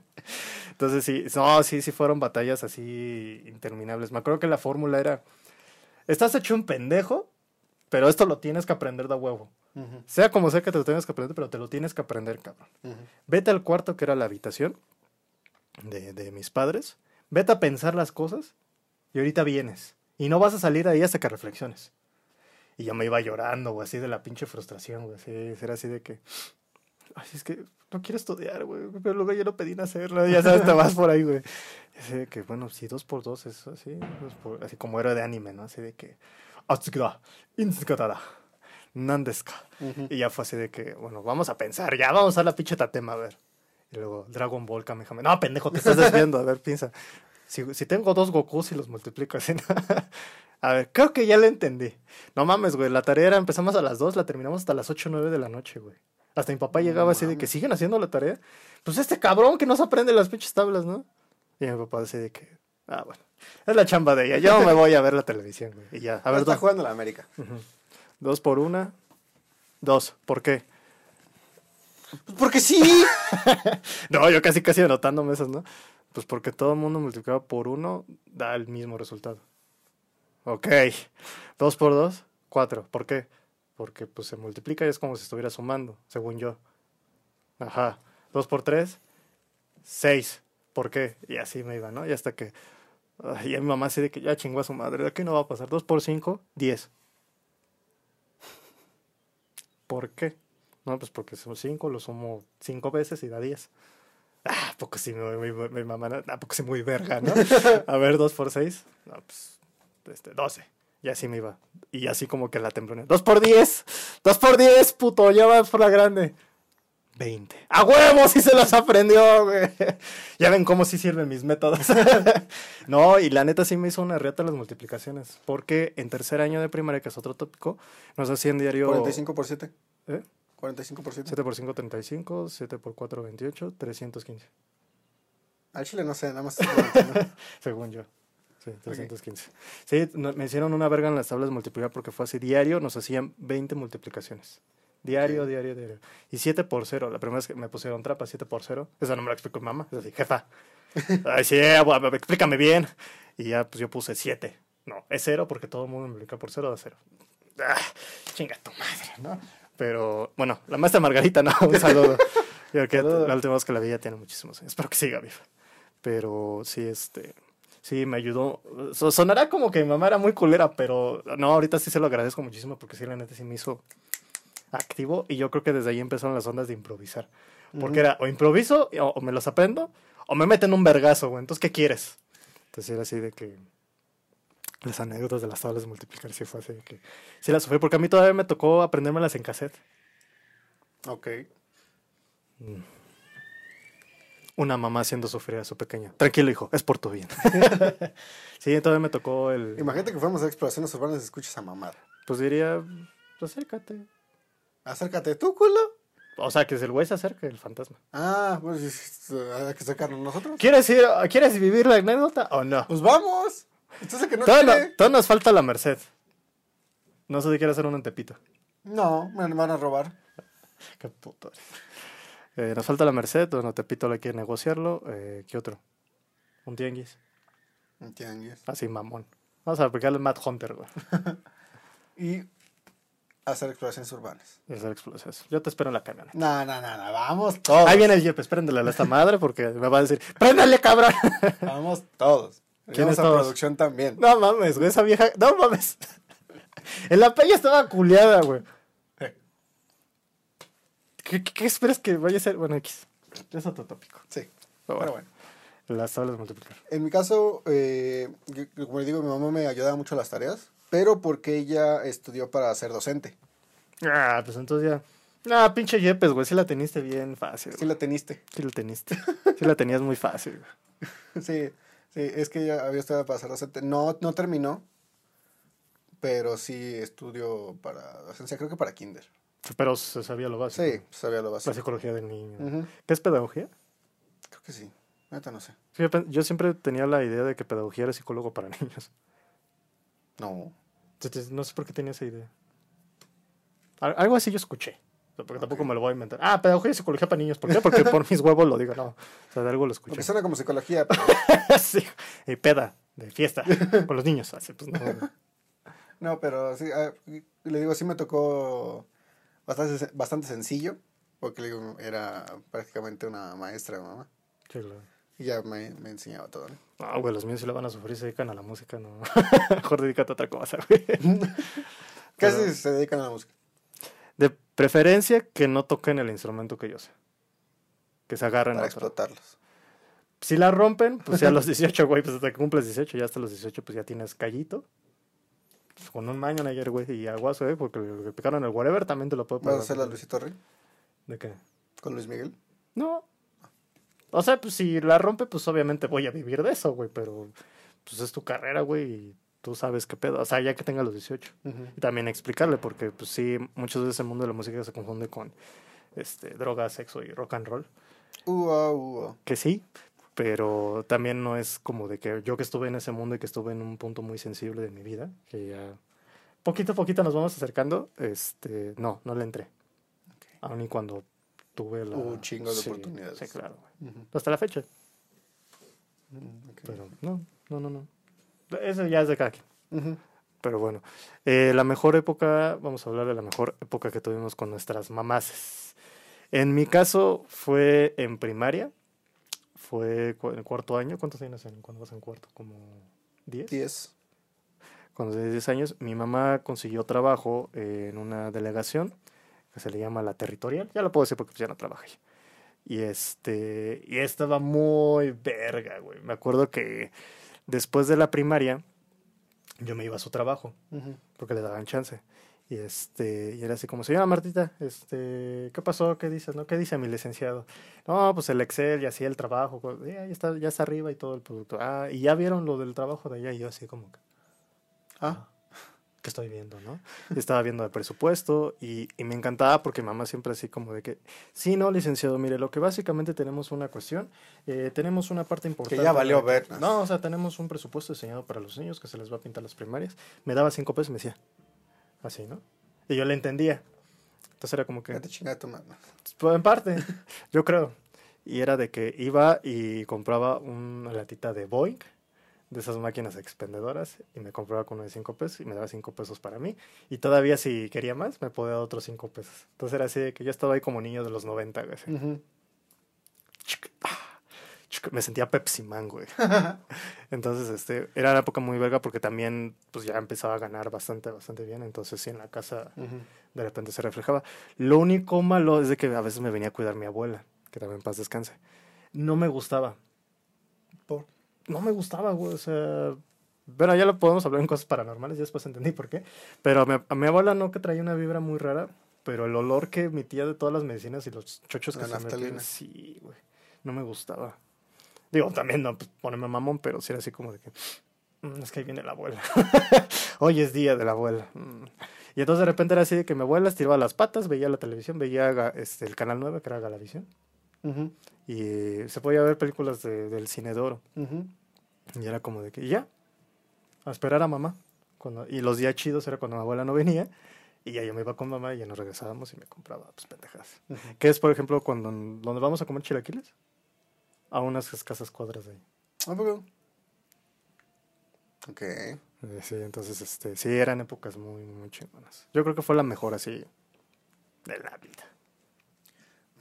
Entonces sí, no, sí, sí fueron batallas así interminables. Me acuerdo que la fórmula era, estás hecho un pendejo, pero esto lo tienes que aprender de huevo. Sea como sea que te lo tengas que aprender, pero te lo tienes que aprender, cabrón. Vete al cuarto que era la habitación de, de mis padres. Vete a pensar las cosas y ahorita vienes. Y no vas a salir ahí hasta que reflexiones. Y yo me iba llorando, güey, así de la pinche frustración, güey. Así, era así de que. Ay, es que no quiero estudiar, güey. Pero luego yo no pedí hacerlo. Ya sabes, te vas por ahí, güey. Así de que, bueno, si dos por dos es así. dos por- así como era de anime, ¿no? Así de que. "Atsukuda, intsukatara, nandeska. Y ya fue así de que, bueno, vamos a pensar, ya vamos a la pinche tatema, a ver. Y luego Dragon Ball Kamehameha. No, pendejo, te estás desviando. A ver, piensa. Si, si tengo dos Gokus y los multiplico así. A ver, creo que ya le entendí. No mames, güey. La tarea era, empezamos a las 2, la terminamos hasta las 8 o 9 de la noche, güey. Hasta mi papá llegaba así de que siguen haciendo la tarea. Pues este cabrón que no se aprende las pinches tablas, ¿no? Y mi papá así de que, ah, bueno. Es la chamba de ella. Yo me voy a ver la televisión, güey. Y ya. A ver, está dos, jugando la América. dos por una. Dos. ¿Por qué? Porque sí. No, yo casi casi anotándome esas, ¿no? Pues porque todo el mundo multiplicado por uno da el mismo resultado. Ok. Dos por dos, cuatro. ¿Por qué? Porque pues se multiplica y es como si estuviera sumando, según yo. Ajá. Dos por tres, seis. ¿Por qué? Y así me iba, ¿no? Y hasta que... y a mi mamá así de que ya chingó a su madre. ¿De qué no va a pasar? Dos por cinco, diez. ¿Por qué? No, pues porque son cinco, lo sumo cinco veces y da diez. Ah, ¿a poco sí, mi, mi- mi mamá, no? ¿a poco sí muy verga, no? A ver, dos por seis, no, pues, este, doce. Y así me iba. Y así como que la temblona. Dos por diez, dos por diez, puto, ya vas por la grande. Veinte. ¡A huevo! Sí se los aprendió, güey. Ya ven cómo sí sirven mis métodos. no, y la neta sí me hizo una reata las multiplicaciones. Porque en tercer año de primaria, que es otro tópico, nos hacían diario... 45 por 7. ¿Eh? 45 por 7. 7 por 5, 35. 7 por 4, 28. 315. Al chile no sé, nada más. Según yo. Sí, 315. Sí, no- me hicieron una verga en las tablas de multiplicar porque fue así. Diario nos hacían 20 multiplicaciones. Diario, diario, diario. Y 7 por 0. La primera vez que me pusieron trapa, 7 por 0. Esa no me la explicó mi mamá. Es así, jefa. Ay, sí, abu- explícame bien. Y ya, pues yo puse 7. No, es 0 porque todo el mundo multiplica por 0 da 0. Ah, chinga tu madre, ¿no? Pero, bueno, la maestra Margarita, ¿no? Un saludo. Yo que Saludo. la última vez que la vi ya tiene muchísimos años. Espero que siga viva. Pero sí, este. Sí, me ayudó. So- sonará como que mi mamá era muy culera, pero no, ahorita sí se lo agradezco muchísimo porque sí, la neta sí me hizo activo y yo creo que desde ahí empezaron las ondas de improvisar. Porque era o improviso o, o me los aprendo o me meten un vergazo, güey. Entonces, ¿qué quieres? Entonces era así de que las anécdotas de las tablas de multiplicar sí fue así de que sí las sufrí porque a mí todavía me tocó aprendérmelas en cassette. ok. Una mamá haciendo sufrir a su pequeña. Tranquilo, hijo, es por tu bien. sí, todavía me tocó el... Imagínate que fuéramos a exploraciones urbanas y escuchas a mamar. Pues diría, pues acércate. Acércate tú, culo. O sea, que el güey se acerque, el fantasma. Ah, pues hay que sacarnos nosotros. ¿Quieres ir, ¿Quieres vivir la anécdota o no? Pues vamos. Entonces que no Todo, quiere. no- todo nos falta la merced. No sé si quiere hacer un en Tepito. No, me van a robar. Qué puto. Eh, nos falta la merced, bueno, Tepito le quiere negociarlo. Eh, ¿Qué otro? Un tianguis. Un tianguis. Así, mamón. Vamos a aplicarle Mad Hunter, güey. Y hacer exploraciones urbanas. Y hacer explosiones. Yo te espero en la camioneta. No, no, no, no. Vamos todos. Ahí viene el Jeep, espérenle a esta madre porque me va a decir, ¡préndale, cabrón! Vamos todos. ¿Quiénes Vamos a todos? producción también. No mames, güey, esa vieja. No mames. En la peña estaba culiada, güey. ¿Qué, qué- qué esperas que vaya a ser? Bueno, X. Es otro tópico. Sí. Pero Pero bueno, las tablas de multiplicar. En mi caso, eh, yo- como le digo, mi mamá me ayudaba mucho a las tareas, pero porque ella estudió para ser docente. Ah, pues entonces ya. Ah, pinche Yepes, güey. Sí la teniste bien fácil. Sí la teniste. Sí la teniste. Sí la tenías muy fácil, güey. Sí, sí, es que ella había estudiado para ser docente. No, no terminó, pero sí estudió para docencia, creo que para kinder. Pero se sabía lo básico. Sí, sabía lo La básico. psicología del niño. ¿Qué es pedagogía? Creo que sí. Neta no sé. Sí, yo siempre tenía la idea de que pedagogía era psicólogo para niños. No. Entonces, no sé por qué tenía esa idea. Al- Algo así yo escuché. Porque tampoco me lo voy a inventar. Ah, pedagogía y psicología para niños. ¿Por qué? Porque por mis huevos lo digo. No. O sea, de algo lo escuché. Porque suena como psicología, pero sí. Y peda, de fiesta, con los niños. Así, pues, no. no, pero sí, le digo, sí me tocó bastante, bastante sencillo, porque le digo, era prácticamente una maestra, mamá, Sí, claro. y ya me, me enseñaba todo, ¿no? Ah, güey, los míos sí le van a sufrir, se dedican a la música, no. Mejor dedícate a otra cosa, güey. Casi Pero- se dedican a la música. De preferencia que no toquen el instrumento que yo sé. Que se agarren Para otro. explotarlos. Si la rompen, pues ya a los 18, güey, pues hasta que cumples 18, ya hasta los 18, pues ya tienes callito. Pues con un maño ayer, güey, y aguazo, eh, porque lo que picaron el whatever también te lo puedo ¿Vas a pagar. hacer la Luisito Rey ¿De qué? con Luis Miguel? No. O sea, pues si la rompe, pues obviamente voy a vivir de eso, güey, pero pues es tu carrera, güey, y tú sabes qué pedo. O sea, ya que tenga los 18. Y también explicarle, porque pues sí, muchas veces el mundo de la música se confunde con este, droga, sexo y rock and roll. Ua, ua. Que sí, pero también no es como de que yo que estuve en ese mundo y que estuve en un punto muy sensible de mi vida, que ya poquito a poquito nos vamos acercando, este, no, no le entré. Aun y cuando tuve la... Hubo un chingo de Sí, oportunidades. Sí, claro. güey. Ujú. Hasta la fecha. Mm, ok. Pero no, no, no, no. Eso ya es de cada quien. Ujú. Pero bueno, eh, la mejor época, vamos a hablar de la mejor época que tuvimos con nuestras mamás. En mi caso fue en primaria, fue en cuarto año. ¿Cuántos años en, cuando vas en cuarto? ¿Como 10? Diez. Cuando tenía 10 años, mi mamá consiguió trabajo en una delegación que se le llama la territorial. Ya lo puedo decir porque pues, ya no trabaja ahí. Y este, y estaba muy verga, güey. Me acuerdo que después de la primaria, yo me iba a su trabajo porque le daban chance. Y este, y era así como, señora Martita, este, ¿qué pasó? ¿Qué dices? ¿No? ¿Qué dice mi licenciado? No, pues el Excel y así el trabajo, co- eh, ahí está, ya está arriba y todo el producto. Ah, y ya vieron lo del trabajo de allá, y yo así como que, Ah, ¿qué estoy viendo, no? Y estaba viendo el presupuesto y, y me encantaba porque mamá siempre así como de que, sí, no, licenciado, mire, lo que básicamente tenemos una cuestión, eh, tenemos una parte importante. ya valió que- ver. No, o sea, tenemos un presupuesto diseñado para los niños que se les va a pintar las primarias. Me daba cinco pesos y me decía, así, ¿no? Y yo le entendía. Entonces era como que, ya te chingada tu pues, en parte, yo creo. Y era de que iba y compraba una latita de Boeing, de esas máquinas expendedoras, y me compraba con uno de 5 pesos y me daba 5 pesos para mí. Y todavía si quería más, me podía dar otros 5 pesos. Entonces era así de que yo estaba ahí como niño de los 90, güey. Ujú. Me sentía Pepsi Man, güey. Entonces, este, era una época muy verga porque también, pues ya empezaba a ganar bastante, bastante bien. Entonces, sí, en la casa Ujú. de repente se reflejaba. Lo único malo es de que a veces me venía a cuidar mi abuela, que también paz descanse. No me gustaba. Por. No me gustaba, güey. O sea, bueno, ya lo podemos hablar en cosas paranormales, ya después entendí por qué. Pero a mi, a mi abuela no que traía una vibra muy rara, pero el olor que emitía de todas las medicinas y los chochos que La se metían, sí, güey. No me gustaba. Digo, también no pues, ponerme mamón, pero sí era así como de que. "Mm, es que ahí viene la abuela. Hoy es día de la abuela. Mm. Y entonces de repente era así de que mi abuela estiraba las patas, veía la televisión, veía este, el canal 9, que era Galavisión, Ujú. y se podía ver películas de- del cine de oro. Ujú. Y era como de que y ya, a esperar a mamá. Cuando, y los días chidos era cuando mi abuela no venía, y ya yo me iba con mamá y ya nos regresábamos y me compraba pues pendejadas. Ujú. Que es, por ejemplo, cuando donde vamos a comer chilaquiles, a unas escasas cuadras de ahí. Ah. Ok. Sí, entonces, este, sí, eran épocas muy, muy chingonas. Yo creo que fue la mejor así de la vida.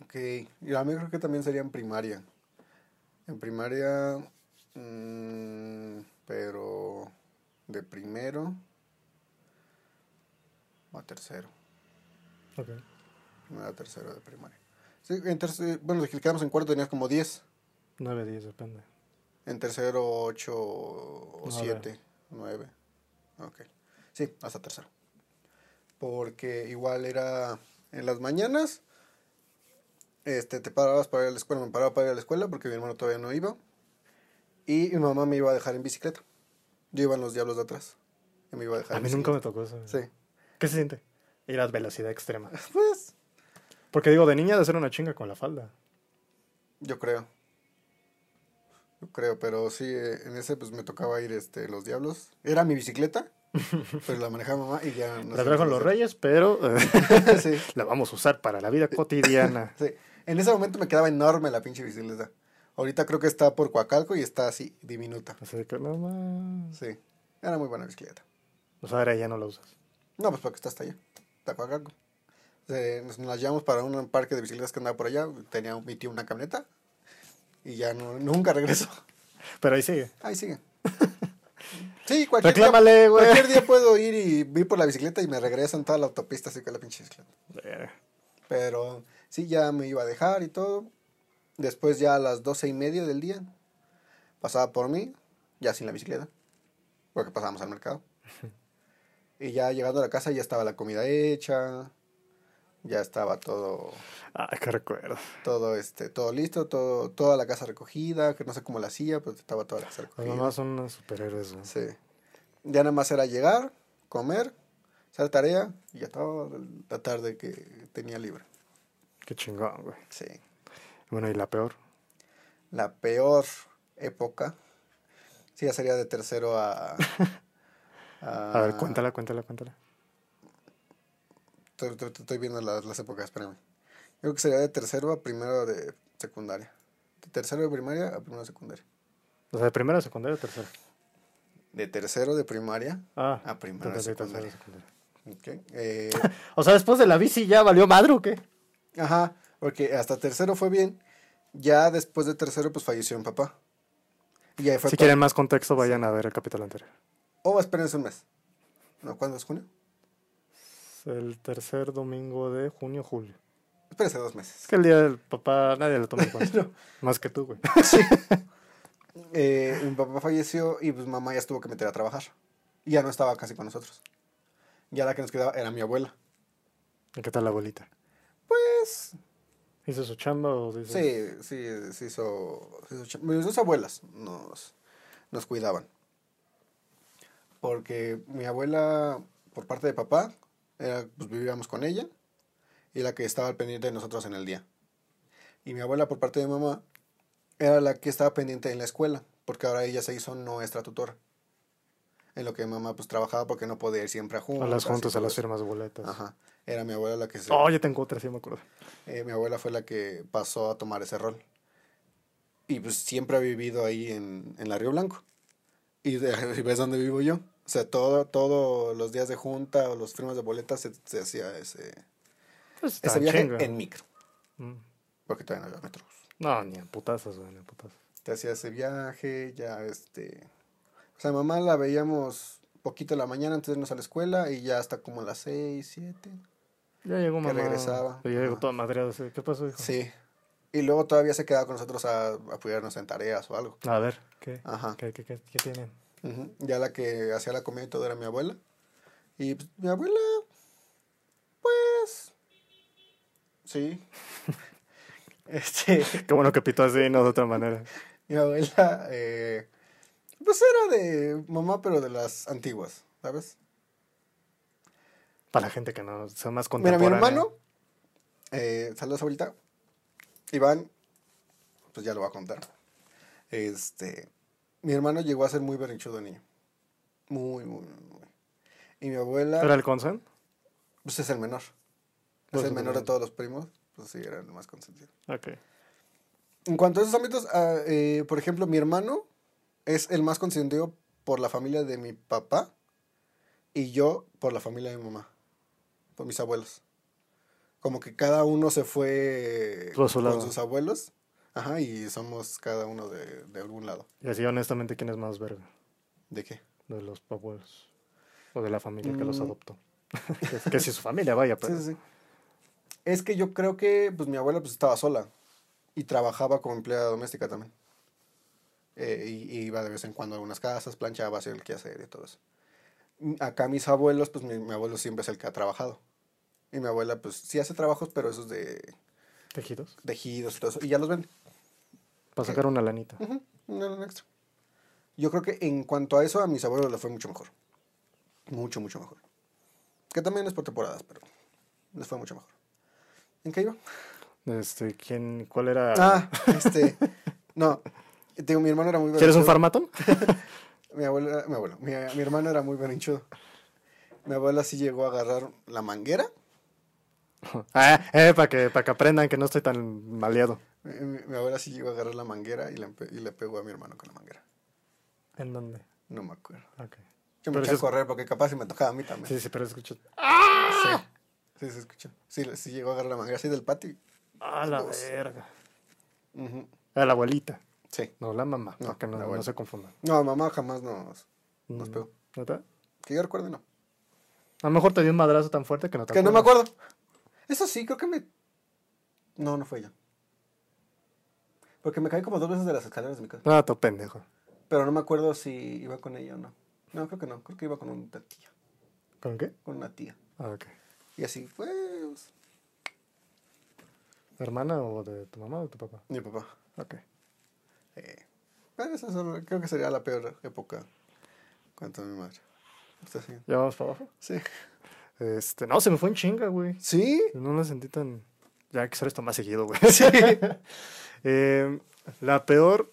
Ok. Y a mí creo que también sería en primaria. En primaria. mm, pero. De primero. O a tercero. Ok. Primero a tercero de primaria. Sí, en tercero. Bueno, si quedamos en cuarto tenías como 10. 9, 10, depende. En tercero, 8 o Nueve. 7. 9. Ok. Sí, hasta tercero. Porque igual era en las mañanas. Este, te parabas para ir a la escuela. Me paraba para ir a la escuela porque mi hermano todavía no iba. Y mi mamá me iba a dejar en bicicleta. Yo iba en los diablos de atrás. Y me iba a dejar A en mí nunca me bicicleta. tocó eso. Sí. ¿Qué se siente? Ir a velocidad extrema. Pues, Porque digo, de niña de hacer una chinga con la falda. yo creo. Creo, pero sí, eh, en ese pues me tocaba ir este, los diablos. Era mi bicicleta, pero la manejaba mamá y ya no La qué los reyes, pero eh, sí, la vamos a usar para la vida cotidiana. sí. En ese momento me quedaba enorme la pinche bicicleta. Ahorita creo que está por Coacalco y está así, diminuta. Así que no más. Sí, era muy buena bicicleta. O sea, ahora ya no la usas. No, pues porque está hasta allá, está Coacalco. Eh, nos, nos la llevamos para un parque de bicicletas que andaba por allá. Tenía mi tío una camioneta y ya no, nunca regresó. Pero ahí sigue. Ahí sigue. Sí, cualquier Reclámale, día, güey. cualquier día puedo ir y ir por la bicicleta y me regresan toda la autopista así con la pinche bicicleta. Pero sí, ya me iba a dejar y todo. Después ya a las doce y media del día pasaba por mí, ya sin la bicicleta, porque pasábamos al mercado. Y ya llegando a la casa ya estaba la comida hecha, ya estaba todo, Ay, qué recuerdo. todo este, todo listo, todo, toda la casa recogida, que no sé cómo la hacía, pero estaba toda la casa recogida. mamás son unos superhéroes. güey. Sí. Ya nada más era llegar, comer, hacer tarea y ya toda la tarde que tenía libre. Qué chingón, güey. Sí. Bueno, y la peor. La peor época. Sí, ya sería de tercero a. A ver, cuéntala, cuéntala, cuéntala. Estoy, viendo las, las épocas, espérame. Yo creo que sería de tercero a primero de secundaria. De tercero de primaria a primero de secundaria. O sea, de primero a secundaria o tercero. De tercero de primaria Ah, a primero de secundaria. secundaria. Ok, eh, O sea, después de la bici ya valió madre o qué? ajá, porque hasta tercero fue bien. Ya después de tercero, pues falleció mi papá. Y ahí fue Si quieren más contexto, vayan a ver el capítulo anterior. O espérense un mes. ¿No? ¿Cuándo es junio? El tercer domingo de junio, julio. Espérense dos meses. Es que el día del papá nadie le toma en cuenta. No. Más que tú, güey. Eh, mi papá falleció y pues mamá ya se tuvo que meter a trabajar. Y ya no estaba casi con nosotros. Ya la que nos quedaba era mi abuela. ¿Y qué tal la abuelita? Pues ¿Hizo su chamba o dices? sí, sí, se hizo, se hizo Mis dos abuelas nos, nos cuidaban. Porque mi abuela, por parte de papá, era, pues vivíamos con ella. Y la que estaba al pendiente de nosotros en el día. Y mi abuela, por parte de mamá, era la que estaba pendiente en la escuela. Porque ahora ella se hizo nuestra tutora. En lo que mamá pues trabajaba porque no podía ir siempre a juntas. A las juntas, a las firmas boletas. Ajá. Era mi abuela la que se... Oh, ya tengo otra, sí me acuerdo. Eh, mi abuela fue la que pasó a tomar ese rol. Y pues siempre ha vivido ahí en, en la Río Blanco. Y, de- y ves dónde vivo yo. O sea, todo, todos los días de junta o los firmas de boletas se, se hacía ese, Pues ese viaje chinga. en micro. Mm. Porque todavía no había metros. No, ni en putazos, güey, ni en putazos. Te hacía ese viaje, ya este... O sea, mamá la veíamos poquito en la mañana antes de irnos a la escuela y ya hasta como a las seis, siete. Ya llegó Que mamá. regresaba. Ya llegó toda madreada. ¿Qué pasó, hijo? Sí. Y luego todavía se quedaba con nosotros a a apoyarnos en tareas o algo. A ver, ¿qué? Ajá. ¿Qué, qué, qué, qué tienen? Ya la que hacía la comida y todo era mi abuela. Y pues, mi abuela, pues, sí. este, Qué bueno que pitó así, no de otra manera. mi abuela, eh, pues era de mamá, pero de las antiguas, ¿sabes? Para la gente que no sea más Mira, mi contemporánea. hermano, eh, saludos ahorita, Iván, pues ya lo va a contar. Este, mi hermano llegó a ser muy berrinchudo niño. Muy, muy, muy. Y mi abuela... ¿Era el consent? Pues es el menor. Pues es el es menor de el- todos los primos. Pues sí, era el más consentido. Ok. En cuanto a esos ámbitos, ah, eh, por ejemplo, mi hermano es el más consentido por la familia de mi papá y yo por la familia de mi mamá, por mis abuelos. Como que cada uno se fue lado. con sus abuelos. Ajá, y somos cada uno de, de algún lado. Y así, honestamente, ¿quién es más verga? ¿De qué? De los abuelos. O de la familia que los Mm. adoptó. que, que si su familia vaya, pero. Sí, sí, sí. Es que yo creo que pues mi abuela pues estaba sola y trabajaba como empleada doméstica también. Eh, y, y iba de vez en cuando a algunas casas, planchaba, hacía el quehacer y todo eso. Mm, Acá mis abuelos, pues mi, mi abuelo siempre es el que ha trabajado. Y mi abuela pues sí hace trabajos, pero esos de Tejidos. tejidos y todo eso. Y ya los ven. Para sacar una lanita. Ujú, un un extra. Yo creo que en cuanto a eso, a mis abuelos les fue mucho mejor. Mucho, mucho mejor. Que también es por temporadas, pero les fue mucho mejor. ¿En qué iba? Este, ¿quién, ¿Cuál era? Ah, este. No. Digo, mi hermano era muy ¿Quieres un farmatón? Mi abuelo, mi abuelo, mi, mi hermano era muy berrinchudo. Mi abuela sí llegó a agarrar la manguera. ah, eh, para que, para que aprendan que no estoy tan maleado. Mi, abuela sí llegó a agarrar la manguera y le, empe- y le pegó a mi hermano con la manguera. ¿En dónde? No me acuerdo. Ok. Yo me Pero eché a correr porque capaz si me tocaba a mí también. Sí, sí, pero escucho. Sí, sí se escuchó. Sí, sí llegó a agarrar la manguera así del patio. Ah, la Dos. verga. Ujú. Era la abuelita. Sí. No, la mamá, No, para que no, la no se confundan. No, mamá jamás nos, nos Mm, pegó. ¿Neta? Que yo recuerde, no. A lo mejor te dio un madrazo tan fuerte que no te Que no me acuerdo. Eso sí, creo que me... No, no fue ella. Porque me caí como dos veces de las escaleras de mi casa. No, tu pendejo. Pero no me acuerdo si iba con ella o no. No, creo que no. Creo que iba con una tía. ¿Con qué? Con una tía. Ah, ok. Y así, pues... ¿Hermana o de tu mamá o de tu papá? Mi papá. Ok. Eh, bueno, esa solo- creo que sería la peor época. Cuanto a mi madre. ¿Usted sí? ¿Ya vamos para abajo? Sí. Este, no, se me fue en chinga, güey. ¿Sí? No la sentí tan... Ya que hacer esto más seguido, güey. Eh, la peor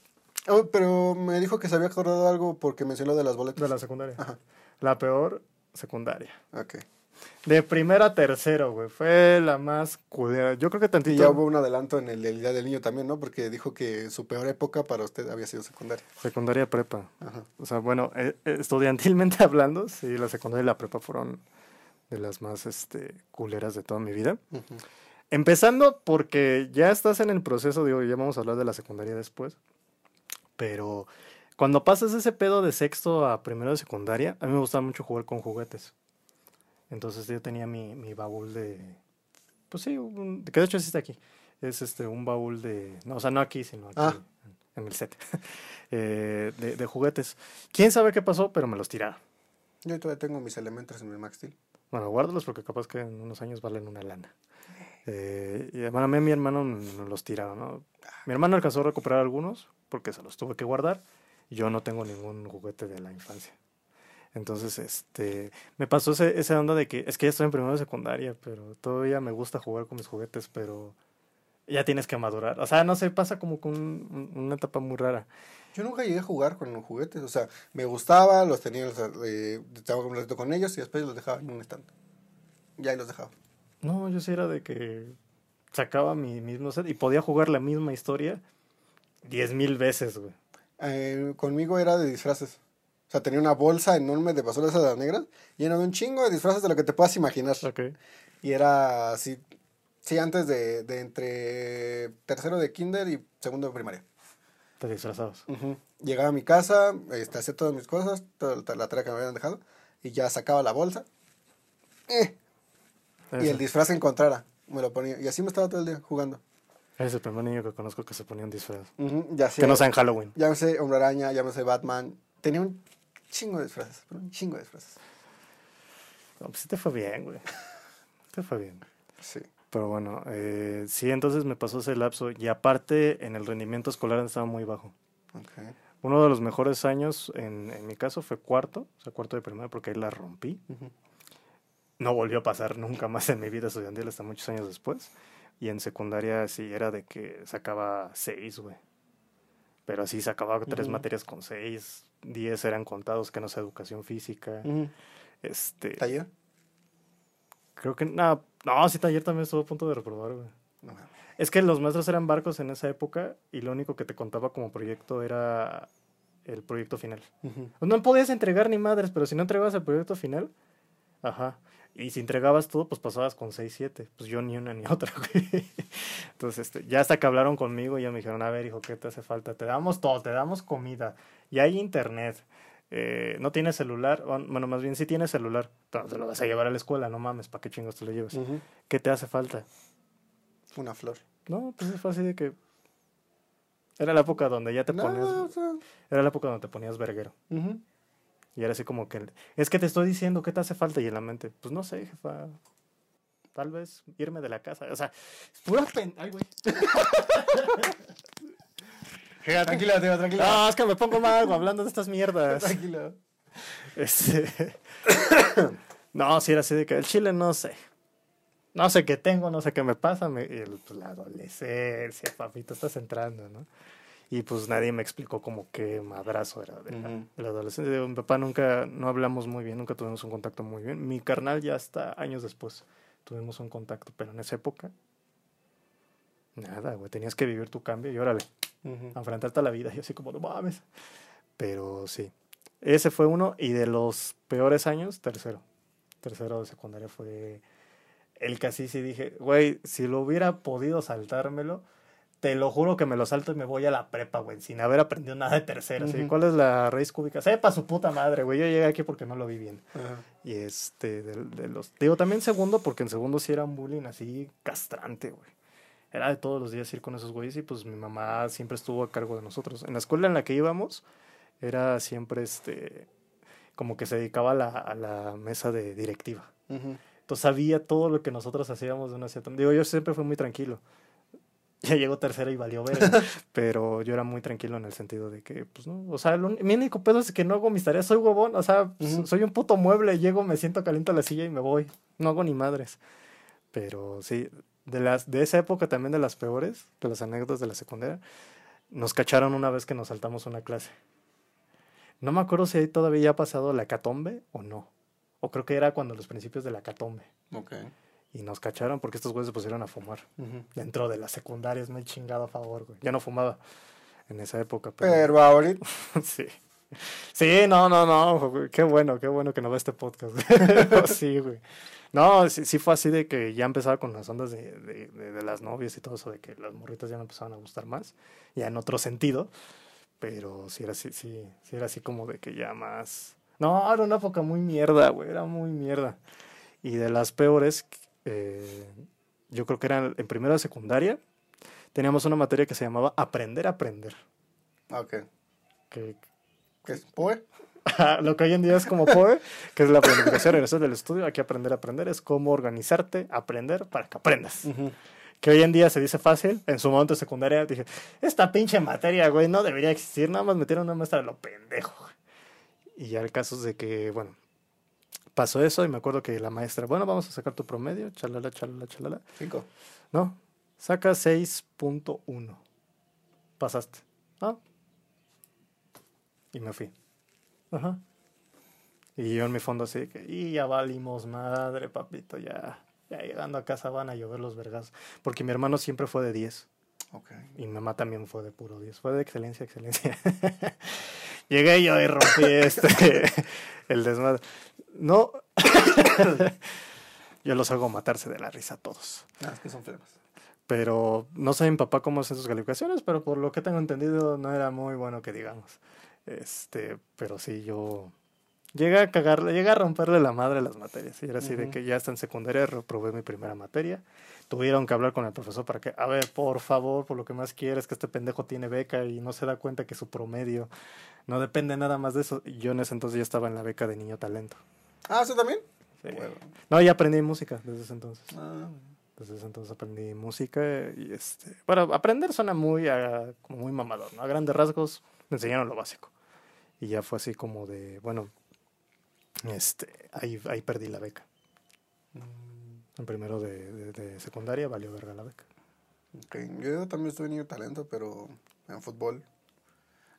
Oh, pero me dijo que se había acordado algo porque mencionó de las boletas. de la secundaria. Ajá. La peor secundaria. Ok. De primera a tercero, güey. Fue la más culera. Yo creo que Y tantito... ya hubo un adelanto en el, Día del Niño también, ¿no? Porque dijo que su peor época para usted había sido secundaria. Secundaria prepa. Ajá. O sea, bueno, eh, eh, estudiantilmente hablando, sí, la secundaria y la prepa fueron de las más este, culeras de toda mi vida. Ujú. Empezando porque ya estás en el proceso, digo, ya vamos a hablar de la secundaria después, pero cuando pasas ese pedo de sexto a primero de secundaria, a mí me gustaba mucho jugar con juguetes. Entonces yo tenía mi, mi baúl de, pues sí, un- que de hecho está aquí. Es este un baúl de, no, o sea, no aquí, sino aquí Ah. en, en el set, eh, de, de juguetes. ¿Quién sabe qué pasó? Pero me los tiraron. Yo todavía tengo mis elementos en mi Max Steel. Bueno, guárdalos porque capaz que en unos años valen una lana. Eh, y bueno, a mí mi hermano nos los tiraron, ¿no? Mi hermano alcanzó a recuperar algunos porque se los tuve que guardar. Yo no tengo ningún juguete de la infancia. Entonces, este, me pasó ese, esa onda de que es que ya estoy en primero de secundaria, pero todavía me gusta jugar con mis juguetes, pero ya tienes que madurar. O sea, no sé, pasa como con un- una etapa muy rara. Yo nunca llegué a jugar con los juguetes. O sea, me gustaba, los tenía, los, eh, estaba un ratito con ellos y después los dejaba en un estante. Ya ahí los dejaba. No, yo sí era de que sacaba mi mismo set y podía jugar la misma historia diez mil veces, güey. Eh, conmigo era de disfraces. O sea, tenía una bolsa enorme de basuras de las negras llena de un chingo de disfraces de lo que te puedas imaginar. Ok. Y era así, sí, antes de, de entre tercero de kinder y segundo de primaria. Te disfrazabas. Llegaba a mi casa, este, hacía todas mis cosas, toda la- la tarea que me habían dejado, y ya sacaba la bolsa. eh, y el disfraz que encontrara, me lo ponía. Y así me estaba todo el día jugando. Eres el primer niño que conozco que se ponía un disfraz. Ujú, Ya sé, Que no sea en Halloween. Llámese Hombre Araña, llámese Batman. Tenía un chingo de disfraces, pero un chingo de disfraces. No, pues sí te fue bien, güey. Te fue bien. Sí. Pero bueno, eh, sí, entonces me pasó ese lapso. Y aparte, en el rendimiento escolar estaba muy bajo. Ok. Uno de los mejores años, en, en mi caso, fue cuarto. O sea, cuarto de primaria, porque ahí la rompí. Ujú. No volvió a pasar nunca más en mi vida estudiantil hasta muchos años después. Y en secundaria sí era de que sacaba seis, güey. Pero así sacaba tres materias con seis, diez eran contados que no sea educación física. Ujú. Este, ¿Taller? creo que no, no, sí taller también estuvo a punto de reprobar, güey. No. Es que los maestros eran barcos en esa época y lo único que te contaba como proyecto era el proyecto final. No podías entregar ni madres, pero si no entregabas el proyecto final, ajá. Y si entregabas todo, pues pasabas con 6, 7. Pues yo ni una ni otra, güey. Entonces, este, ya hasta que hablaron conmigo, ya me dijeron, a ver, hijo, ¿qué te hace falta? Te damos todo, te damos comida. Y hay internet. Eh, no tienes celular. Bueno, más bien sí tienes celular. Pero te lo vas a llevar a la escuela, no mames, ¿para qué chingos te lo llevas? ¿Qué te hace falta? Una flor. No, pues fue así de que... Era la época donde ya te No, ponías... Era la época donde te ponías verguero. ujú. Y era así como que, es que te estoy diciendo, ¿qué te hace falta? Y en la mente, pues no sé, jefa. Tal vez irme de la casa. O sea, es pura pen... Ay, güey. Tranquilo, Teo, tranquilo. No, es que me pongo mal hablando de estas mierdas. Tranquilo. Este... no, si era así de que el chile no sé. No sé qué tengo, no sé qué me pasa. me- y el- pues, la adolescencia, papito, estás entrando, ¿no? Y pues nadie me explicó como qué madrazo era de, la, Ujú. de la adolescencia. Mi papá nunca, no hablamos muy bien, nunca tuvimos un contacto muy bien. Mi carnal ya hasta años después tuvimos un contacto, pero en esa época, nada, güey, tenías que vivir tu cambio y órale, Ujú. a enfrentarte a la vida. Y así como, no mames. Pero sí, ese fue uno y de los peores años, tercero. Tercero de secundaria fue el que así sí dije, güey, si lo hubiera podido saltármelo, te lo juro que me lo salto y me voy a la prepa, güey, sin haber aprendido nada de Ujú. ¿Cuál es la raíz cúbica? Sepa su puta madre, güey. Yo llegué aquí porque no lo vi bien. Ajá. Y este, de, de los. Digo, también segundo, porque en segundo sí era un bullying así castrante, güey. Era de todos los días ir con esos güeyes y pues mi mamá siempre estuvo a cargo de nosotros. En la escuela en la que íbamos, era siempre este. Como que se dedicaba a la, a la mesa de directiva. Entonces sabía todo lo que nosotros hacíamos de una cierta. Digo, yo siempre fui muy tranquilo. Ya llegó tercera y valió ver. pero yo era muy tranquilo en el sentido de que, pues no. O sea, lo mi único pedo es que no hago mis tareas. Soy huevón. O sea, pues, soy un puto mueble. Llego, me siento caliente a la silla y me voy. No hago ni madres. Pero sí, de, las, de esa época también de las peores, de las anécdotas de la secundaria, nos cacharon una vez que nos saltamos una clase. No me acuerdo si ahí todavía ha pasado la catombe o no. O creo que era cuando los principios de la catombe. Ok. Y nos cacharon porque estos güeyes se pusieron a fumar. Dentro de la secundaria es muy chingado a favor, güey. Ya no fumaba en esa época, pero... Pero ahorita. sí. Sí, no, no, no. güey, Qué bueno, qué bueno que no ve este podcast. sí, güey. No, sí, sí fue así de que ya empezaba con las ondas de, de, de- de las novias y todo eso, de que las morritas ya me empezaban a gustar más, ya en otro sentido. Pero sí era así, sí, sí era así como de que ya más. No, era una época muy mierda, güey. Era muy mierda. Y de las peores, eh, yo creo que eran en primero de secundaria, teníamos una materia que se llamaba Aprender a Aprender. Ok. Que, ¿Qué es? ¿Poe? lo que hoy en día es como POE, que es la planificación egresar del estudio, aquí aprender a aprender, es cómo organizarte, aprender para que aprendas. Que hoy en día se dice fácil, en su momento de secundaria dije, esta pinche materia, güey, no debería existir, nada más metieron una maestra de lo pendejo. güey". Y ya el caso es de que, bueno, pasó eso y me acuerdo que la maestra, bueno, vamos a sacar tu promedio, chalala, chalala, chalala. Cinco. No, saca 6.1. Pasaste. Ah. Y me fui. Ajá. Y yo en mi fondo así que, y ya valimos madre, papito, ya. Ya llegando a casa van a llover los vergas. Porque mi hermano siempre fue de 10. Ok. Y mi mamá también fue de puro 10. Fue de excelencia, excelencia. Llegué yo y rompí este, el desmadre. No. yo los hago matarse de la risa a todos. Ah, es que son flemas. Pero no sé mi papá cómo hace sus calificaciones, pero por lo que tengo entendido no era muy bueno que digamos. Este, pero sí, yo llegué a cagarle, llegué a romperle la madre a las materias. Y era así de Ujú. que ya está en secundaria, reprobé mi primera materia. Tuvieron que hablar con el profesor para que, a ver, por favor, por lo que más quieres, que este pendejo tiene beca y no se da cuenta que su promedio no depende nada más de eso. Yo en ese entonces ya estaba en la beca de niño talento. Ah, ¿eso también? Sí. Huevo. No, ya aprendí música desde ese entonces. Ah, Desde ese entonces aprendí música y este... Bueno, aprender suena muy, a- como muy mamador, ¿no? A grandes rasgos me enseñaron lo básico. Y ya fue así como de, bueno, este, ahí, ahí perdí la beca. En primero de, de- de secundaria valió verga la beca. Yo también estuve niño talento, pero en fútbol.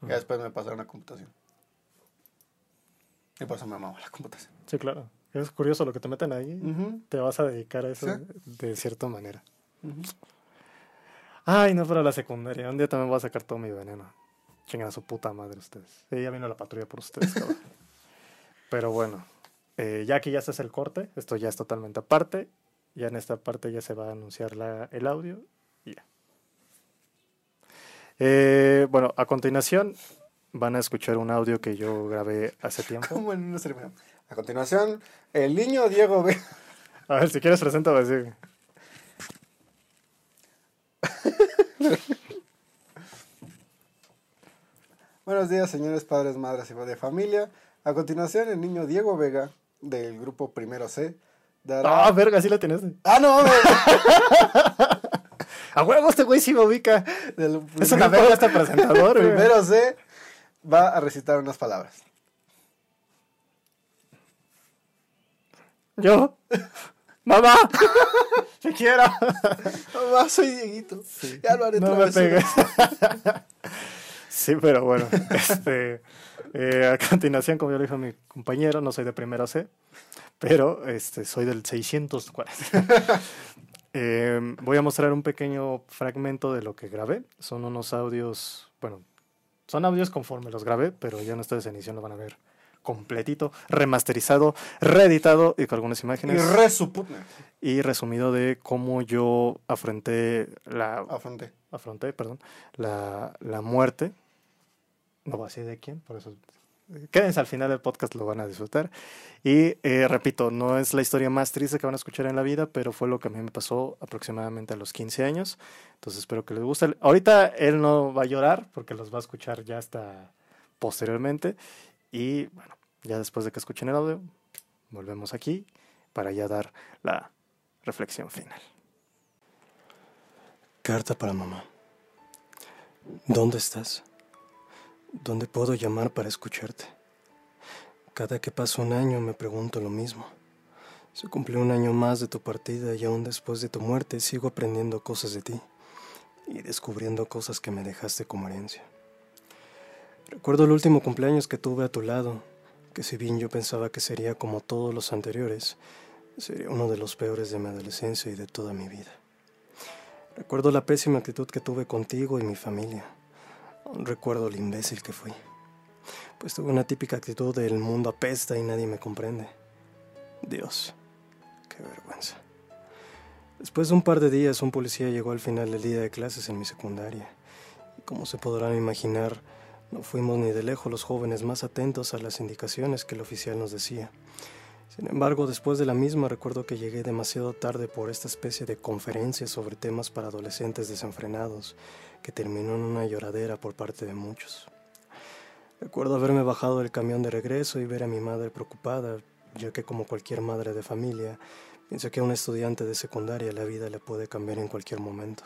Ya después me pasaron a computación. Y por eso me amaba la computación. Sí, claro. Es curioso lo que te meten ahí. Te vas a dedicar a eso Sí. de cierta manera. Ay, no, para la secundaria. Un día también voy a sacar todo mi veneno. Chingan a su puta madre ustedes. Ya vino la patrulla por ustedes, cabrón. Pero bueno, eh, ya que ya se hace el corte, esto ya es totalmente aparte. Ya en esta parte ya se va a anunciar la, el audio y ya. Eh, bueno, a continuación van a escuchar un audio que yo grabé hace tiempo. Como en una ceremonia. A continuación, el niño Diego B. A ver, si quieres preséntame así. Buenos días, señores padres, madres y de familia. A continuación, el niño Diego Vega, del grupo Primero C, Ah, verga, sí la tienes. ¡Ah, no! mames! A huevo, este güey sí me ubica. Del Es una verga este presentador, güey. Primero C va a recitar unas palabras. Yo. Mamá. Te quiero. Mamá, soy Dieguito. Ya lo haré No otra me vez. pegues. Sí, pero bueno, este, eh, a continuación, como ya lo dijo mi compañero, no soy de primero C, pero este, soy del 640. eh, voy a mostrar un pequeño fragmento de lo que grabé. Son unos audios, bueno, son audios conforme los grabé, pero ya en esta edición lo van a ver completito, remasterizado, reeditado y con algunas imágenes. Y resuputne. Y resumido de cómo yo afronté la... Afronté. Afronté, perdón, la, la muerte. No voy a decir de quién, por eso... Quédense al final del podcast, lo van a disfrutar. Y eh, repito, no es la historia más triste que van a escuchar en la vida, pero fue lo que a mí me pasó aproximadamente a los 15 años. Entonces espero que les guste. Ahorita él no va a llorar porque los va a escuchar ya hasta posteriormente. Y bueno, ya después de que escuchen el audio, volvemos aquí para ya dar la reflexión final. Carta para mamá. ¿Dónde estás? ¿Dónde puedo llamar para escucharte? Cada que pasa un año me pregunto lo mismo. Se cumplió un año más de tu partida y aún después de tu muerte sigo aprendiendo cosas de ti y descubriendo cosas que me dejaste como herencia. Recuerdo el último cumpleaños que tuve a tu lado, que si bien yo pensaba que sería como todos los anteriores, sería uno de los peores de mi adolescencia y de toda mi vida. Recuerdo la pésima actitud que tuve contigo y mi familia. Recuerdo lo imbécil que fui. Pues tuve una típica actitud del mundo apesta y nadie me comprende. Dios, qué vergüenza. Después de un par de días, un policía llegó al final del día de clases en mi secundaria. Y como se podrán imaginar, no fuimos ni de lejos los jóvenes más atentos a las indicaciones que el oficial nos decía. Sin embargo, después de la misma recuerdo que llegué demasiado tarde por esta especie de conferencia sobre temas para adolescentes desenfrenados, que terminó en una lloradera por parte de muchos. Recuerdo haberme bajado del camión de regreso y ver a mi madre preocupada, ya que como cualquier madre de familia, pienso que a un estudiante de secundaria la vida le puede cambiar en cualquier momento.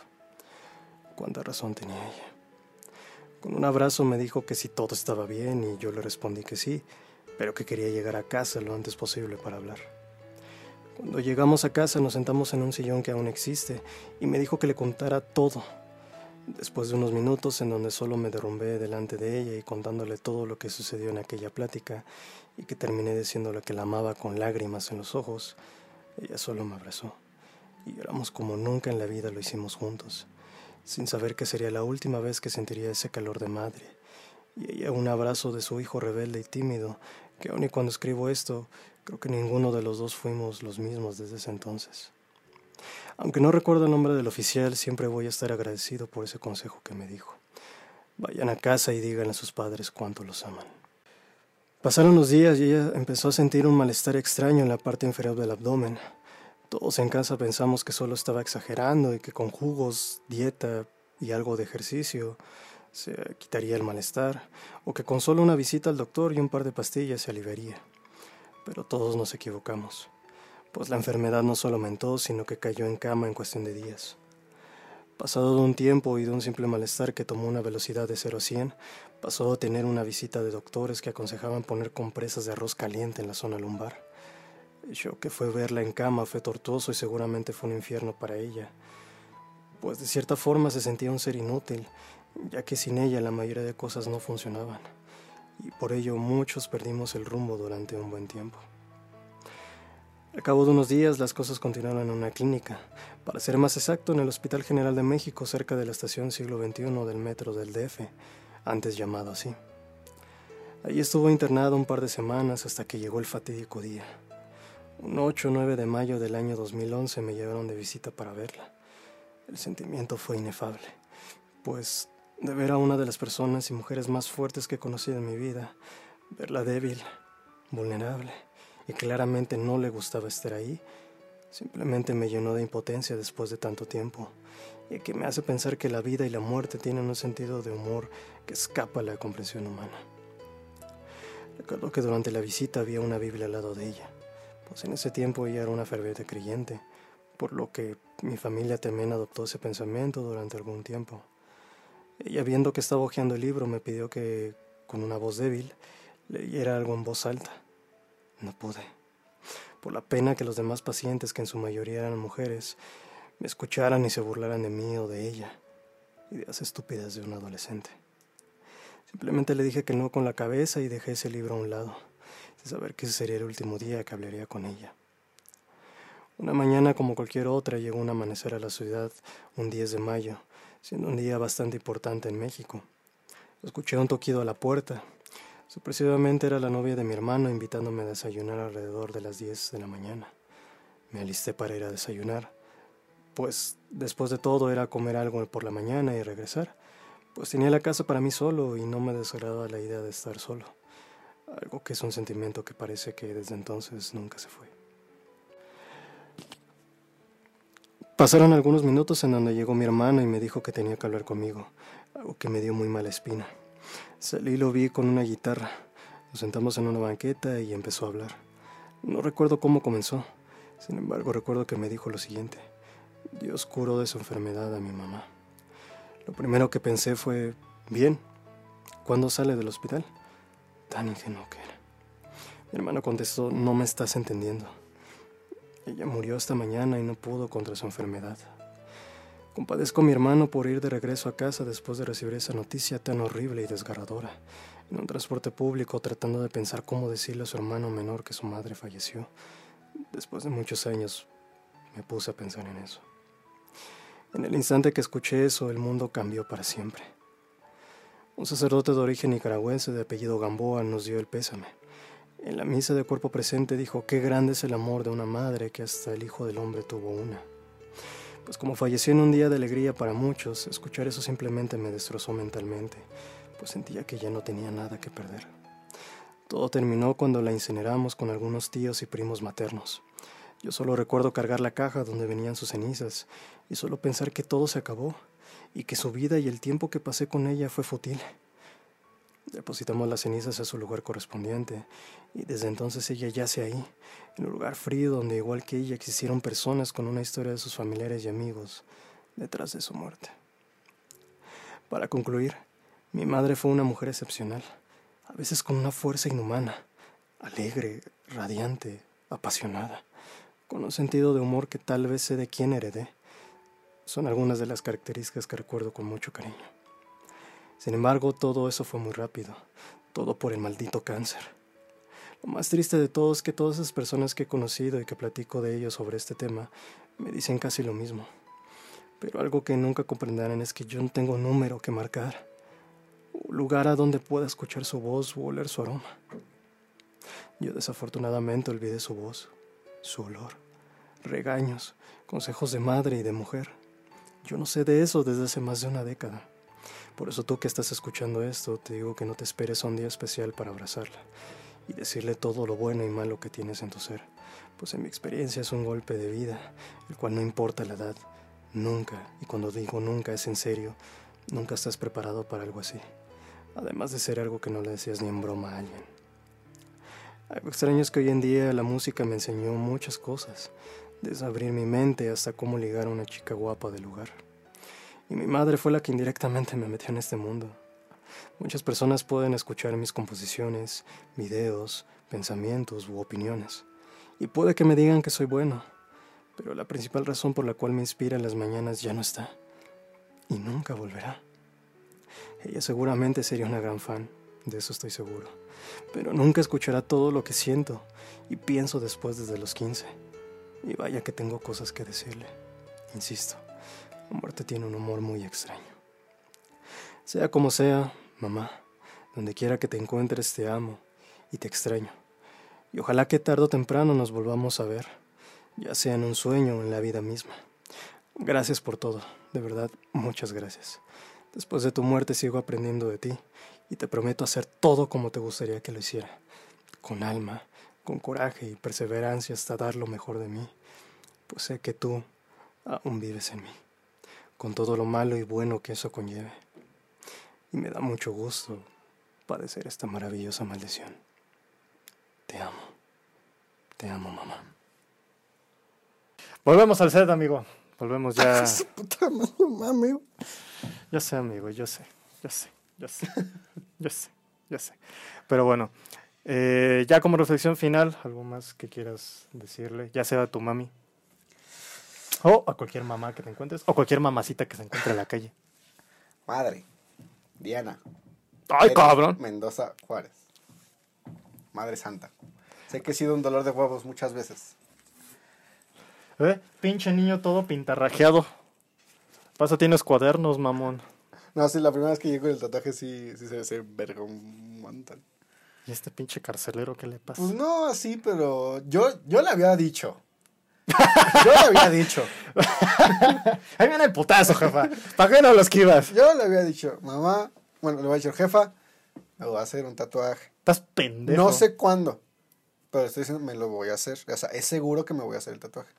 Cuánta razón tenía ella. Con un abrazo me dijo que si todo estaba bien y yo le respondí que sí, pero que quería llegar a casa lo antes posible para hablar. Cuando llegamos a casa nos sentamos en un sillón que aún existe y me dijo que le contara todo. Después de unos minutos en donde solo me derrumbé delante de ella y contándole todo lo que sucedió en aquella plática y que terminé diciéndole que la amaba con lágrimas en los ojos, ella solo me abrazó y lloramos como nunca en la vida lo hicimos juntos, sin saber que sería la última vez que sentiría ese calor de madre y ella un abrazo de su hijo rebelde y tímido que aun y cuando escribo esto, creo que ninguno de los dos fuimos los mismos desde ese entonces. Aunque no recuerdo el nombre del oficial, siempre voy a estar agradecido por ese consejo que me dijo. Vayan a casa y digan a sus padres cuánto los aman. Pasaron los días y ella empezó a sentir un malestar extraño en la parte inferior del abdomen. Todos en casa pensamos que solo estaba exagerando y que con jugos, dieta y algo de ejercicio se quitaría el malestar, o que con solo una visita al doctor y un par de pastillas se aliviaría. Pero todos nos equivocamos, pues la enfermedad no solo aumentó, sino que cayó en cama en cuestión de días. Pasado de un tiempo y de un simple malestar que tomó una velocidad de 0 a 100, pasó a tener una visita de doctores que aconsejaban poner compresas de arroz caliente en la zona lumbar. Shock que fue verla en cama fue tortuoso y seguramente fue un infierno para ella, pues de cierta forma se sentía un ser inútil ya que sin ella la mayoría de cosas no funcionaban, y por ello muchos perdimos el rumbo durante un buen tiempo. Al cabo de unos días las cosas continuaron en una clínica, para ser más exacto en el Hospital General de México cerca de la estación siglo XXI del metro del DF, antes llamado así. Allí estuvo internado un par de semanas hasta que llegó el fatídico día. Un 8 o 9 de mayo del año 2011 me llevaron de visita para verla. El sentimiento fue inefable, pues de ver a una de las personas y mujeres más fuertes que he conocido en mi vida, verla débil, vulnerable y claramente no le gustaba estar ahí, simplemente me llenó de impotencia después de tanto tiempo y que me hace pensar que la vida y la muerte tienen un sentido de humor que escapa a la comprensión humana. Recuerdo que durante la visita había una Biblia al lado de ella, pues en ese tiempo ella era una ferviente creyente, por lo que mi familia también adoptó ese pensamiento durante algún tiempo. Ella, viendo que estaba hojeando el libro, me pidió que, con una voz débil, leyera algo en voz alta. No pude. Por la pena que los demás pacientes, que en su mayoría eran mujeres, me escucharan y se burlaran de mí o de ella, ideas estúpidas de un adolescente. Simplemente le dije que no con la cabeza y dejé ese libro a un lado, sin saber que ese sería el último día que hablaría con ella. Una mañana como cualquier otra llegó un amanecer a la ciudad un 10 de mayo, siendo un día bastante importante en México. Escuché un toquido a la puerta. Sorpresivamente era la novia de mi hermano invitándome a desayunar alrededor de las 10 de la mañana. Me alisté para ir a desayunar, pues después de todo era comer algo por la mañana y regresar pues tenía la casa para mí solo y no me desagradaba la idea de estar solo, algo que es un sentimiento que parece que desde entonces nunca se fue. Pasaron algunos minutos en donde llegó mi hermano y me dijo que tenía que hablar conmigo, algo que me dio muy mala espina. Salí y lo vi con una guitarra. Nos sentamos en una banqueta y empezó a hablar. No recuerdo cómo comenzó, sin embargo recuerdo que me dijo lo siguiente. Dios curó de su enfermedad a mi mamá. Lo primero que pensé fue, bien, ¿cuándo sale del hospital? Tan ingenuo que era. Mi hermano contestó, no me estás entendiendo. Ella murió esta mañana y no pudo contra su enfermedad. Compadezco a mi hermano por ir de regreso a casa después de recibir esa noticia tan horrible y desgarradora, en un transporte público tratando de pensar cómo decirle a su hermano menor que su madre falleció. Después de muchos años me puse a pensar en eso. En el instante que escuché eso, el mundo cambió para siempre. Un sacerdote de origen nicaragüense de apellido Gamboa nos dio el pésame. En la misa de cuerpo presente dijo, qué grande es el amor de una madre que hasta el Hijo del Hombre tuvo una. Pues como falleció en un día de alegría para muchos, escuchar eso simplemente me destrozó mentalmente, pues sentía que ya no tenía nada que perder. Todo terminó cuando la incineramos con algunos tíos y primos maternos. Yo solo recuerdo cargar la caja donde venían sus cenizas y solo pensar que todo se acabó y que su vida y el tiempo que pasé con ella fue fútil. Depositamos las cenizas a su lugar correspondiente y desde entonces ella yace ahí, en un lugar frío donde igual que ella existieron personas con una historia de sus familiares y amigos detrás de su muerte. Para concluir, mi madre fue una mujer excepcional, a veces con una fuerza inhumana, alegre, radiante, apasionada con un sentido de humor que tal vez sé de quién heredé. Son algunas de las características que recuerdo con mucho cariño. Sin embargo, todo eso fue muy rápido, todo por el maldito cáncer. Lo más triste de todo es que todas esas personas que he conocido y que platico de ellos sobre este tema me dicen casi lo mismo. Pero algo que nunca comprenderán es que yo no tengo número que marcar, lugar a donde pueda escuchar su voz o oler su aroma. Yo desafortunadamente olvidé su voz, su olor, regaños, consejos de madre y de mujer. Yo no sé de eso desde hace más de una década. Por eso tú que estás escuchando esto, te digo que no te esperes a un día especial para abrazarla y decirle todo lo bueno y malo que tienes en tu ser, pues en mi experiencia es un golpe de vida, el cual no importa la edad, nunca, y cuando digo nunca es en serio, nunca estás preparado para algo así, además de ser algo que no le decías ni en broma a alguien. Algo extraño es que hoy en día la música me enseñó muchas cosas, desde abrir mi mente hasta cómo ligar a una chica guapa del lugar. Y mi madre fue la que indirectamente me metió en este mundo. Muchas personas pueden escuchar mis composiciones, videos, pensamientos u opiniones, y puede que me digan que soy bueno, pero la principal razón por la cual me inspira en las mañanas ya no está, y nunca volverá. Ella seguramente sería una gran fan, de eso estoy seguro pero nunca escuchará todo lo que siento y pienso después desde los 15. Y vaya que tengo cosas que decirle. Insisto, la muerte tiene un humor muy extraño. Sea como sea, mamá, donde quiera que te encuentres te amo y te extraño. Y ojalá que tarde o temprano nos volvamos a ver, ya sea en un sueño o en la vida misma. Gracias por todo, de verdad, muchas gracias. Después de tu muerte sigo aprendiendo de ti y te prometo hacer todo como te gustaría que lo hiciera, con alma, con coraje y perseverancia hasta dar lo mejor de mí, pues sé que tú aún vives en mí, con todo lo malo y bueno que eso conlleve. Y me da mucho gusto padecer esta maravillosa maldición. Te amo, te amo, mamá. Volvemos al set, amigo. Volvemos ya. Puta madre, Yo sé, amigo, yo sé, yo sé. Yo sé, yo sé, yo sé. Pero bueno, eh, ya como reflexión final, algo más que quieras decirle, ya sea a tu mami, o a cualquier mamá que te encuentres, o cualquier mamacita que se encuentre en la calle. Madre, Diana, ¡Ay, cabrón! Mendoza Juárez. Madre santa. Sé que he sido un dolor de huevos muchas veces. ¿Eh? Pinche niño todo pintarrajeado. Pasa, tienes cuadernos, mamón. No, sí, la primera vez que llego el tatuaje sí, sí se ve ser verga un montón. ¿Y este pinche carcelero qué le pasa? Pues no así, pero yo, yo le había dicho. Yo le había dicho. Ahí viene el putazo, jefa. ¿Para qué no lo esquivas? Yo le había dicho, mamá, bueno, le voy a decir, jefa, me voy a hacer un tatuaje. Estás pendejo. No sé cuándo, pero estoy diciendo, me lo voy a hacer. O sea, es seguro que me voy a hacer el tatuaje.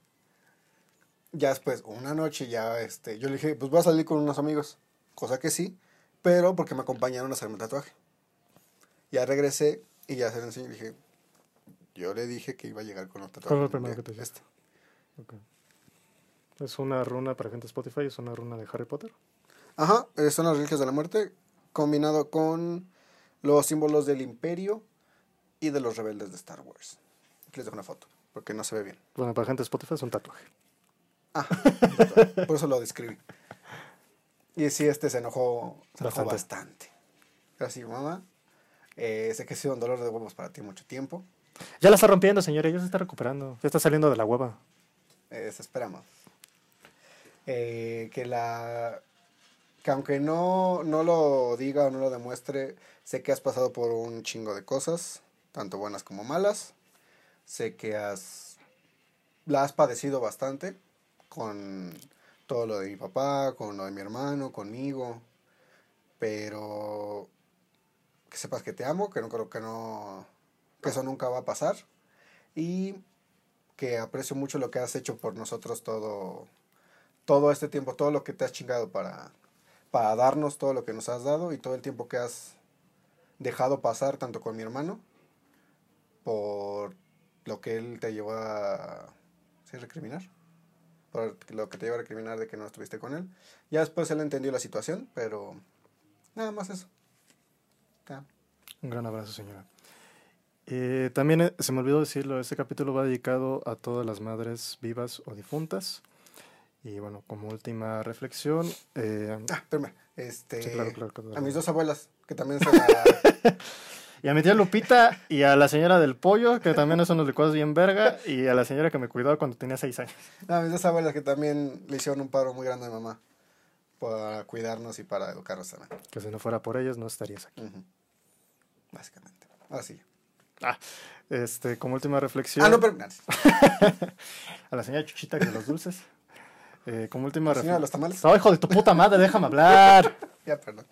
Ya después, una noche ya, este, yo le dije, pues voy a salir con unos amigos. Cosa que sí, pero porque me acompañaron a hacerme el tatuaje. Ya regresé y ya se lo enseñé dije, yo le dije que iba a llegar con un tatuaje. ¿Cuál fue el primero que te Este. Ok. ¿Es una runa para gente de Spotify? ¿Es una runa de Harry Potter? Ajá, eh, son las reliquias de la muerte, combinado con los símbolos del imperio y de los rebeldes de Star Wars. Aquí les dejo una foto, porque no se ve bien. Bueno, para gente de Spotify es un tatuaje. Ah, por eso lo describí. Y sí, este se enojó, se enojó Bastante. Así, mamá, eh, sé que ha sido un dolor de huevos para ti mucho tiempo. Ya la está rompiendo, señora. Ya se está recuperando. Ya está saliendo de la hueva. Eh, esperamos. Eh, que la. Que aunque no, no lo diga o no lo demuestre, sé que has pasado por un chingo de cosas, tanto buenas como malas. Sé que has. La has padecido bastante con todo lo de mi papá, con lo de mi hermano, conmigo. Pero. Que sepas que te amo, que no creo que no. Que eso nunca va a pasar. Y que aprecio mucho lo que has hecho por nosotros todo, todo este tiempo, todo lo que te has chingado para, para darnos todo lo que nos has dado y todo el tiempo que has dejado pasar tanto con mi hermano por lo que él te llevó a ¿sí, recriminar por lo que te llevó a recriminar de que no estuviste con él ya después él entendió la situación pero nada más eso. Un gran abrazo, señora. Eh, también eh, se me olvidó decirlo, este capítulo va dedicado a todas las madres vivas o difuntas. Y bueno, como última reflexión, eh, ah, espérame este Sí, claro, claro, claro. a mis dos abuelas que también se la y a mi tía Lupita y a la señora del pollo, que también son unos licuados bien verga, y a la señora que me cuidó cuando tenía seis años. A mis dos abuelas que también le hicieron un paro muy grande a mi mamá para cuidarnos y para educarnos también. Que si no fuera por ellos no estarías aquí. Ujú. Básicamente. Así. Ah, este, como última reflexión, Ah, no, pero. a la señora Chuchita que los dulces. Eh, como última ¿La señora de reflexión. los tamales? No, hijo de tu puta madre, déjame hablar. Ya, perdón.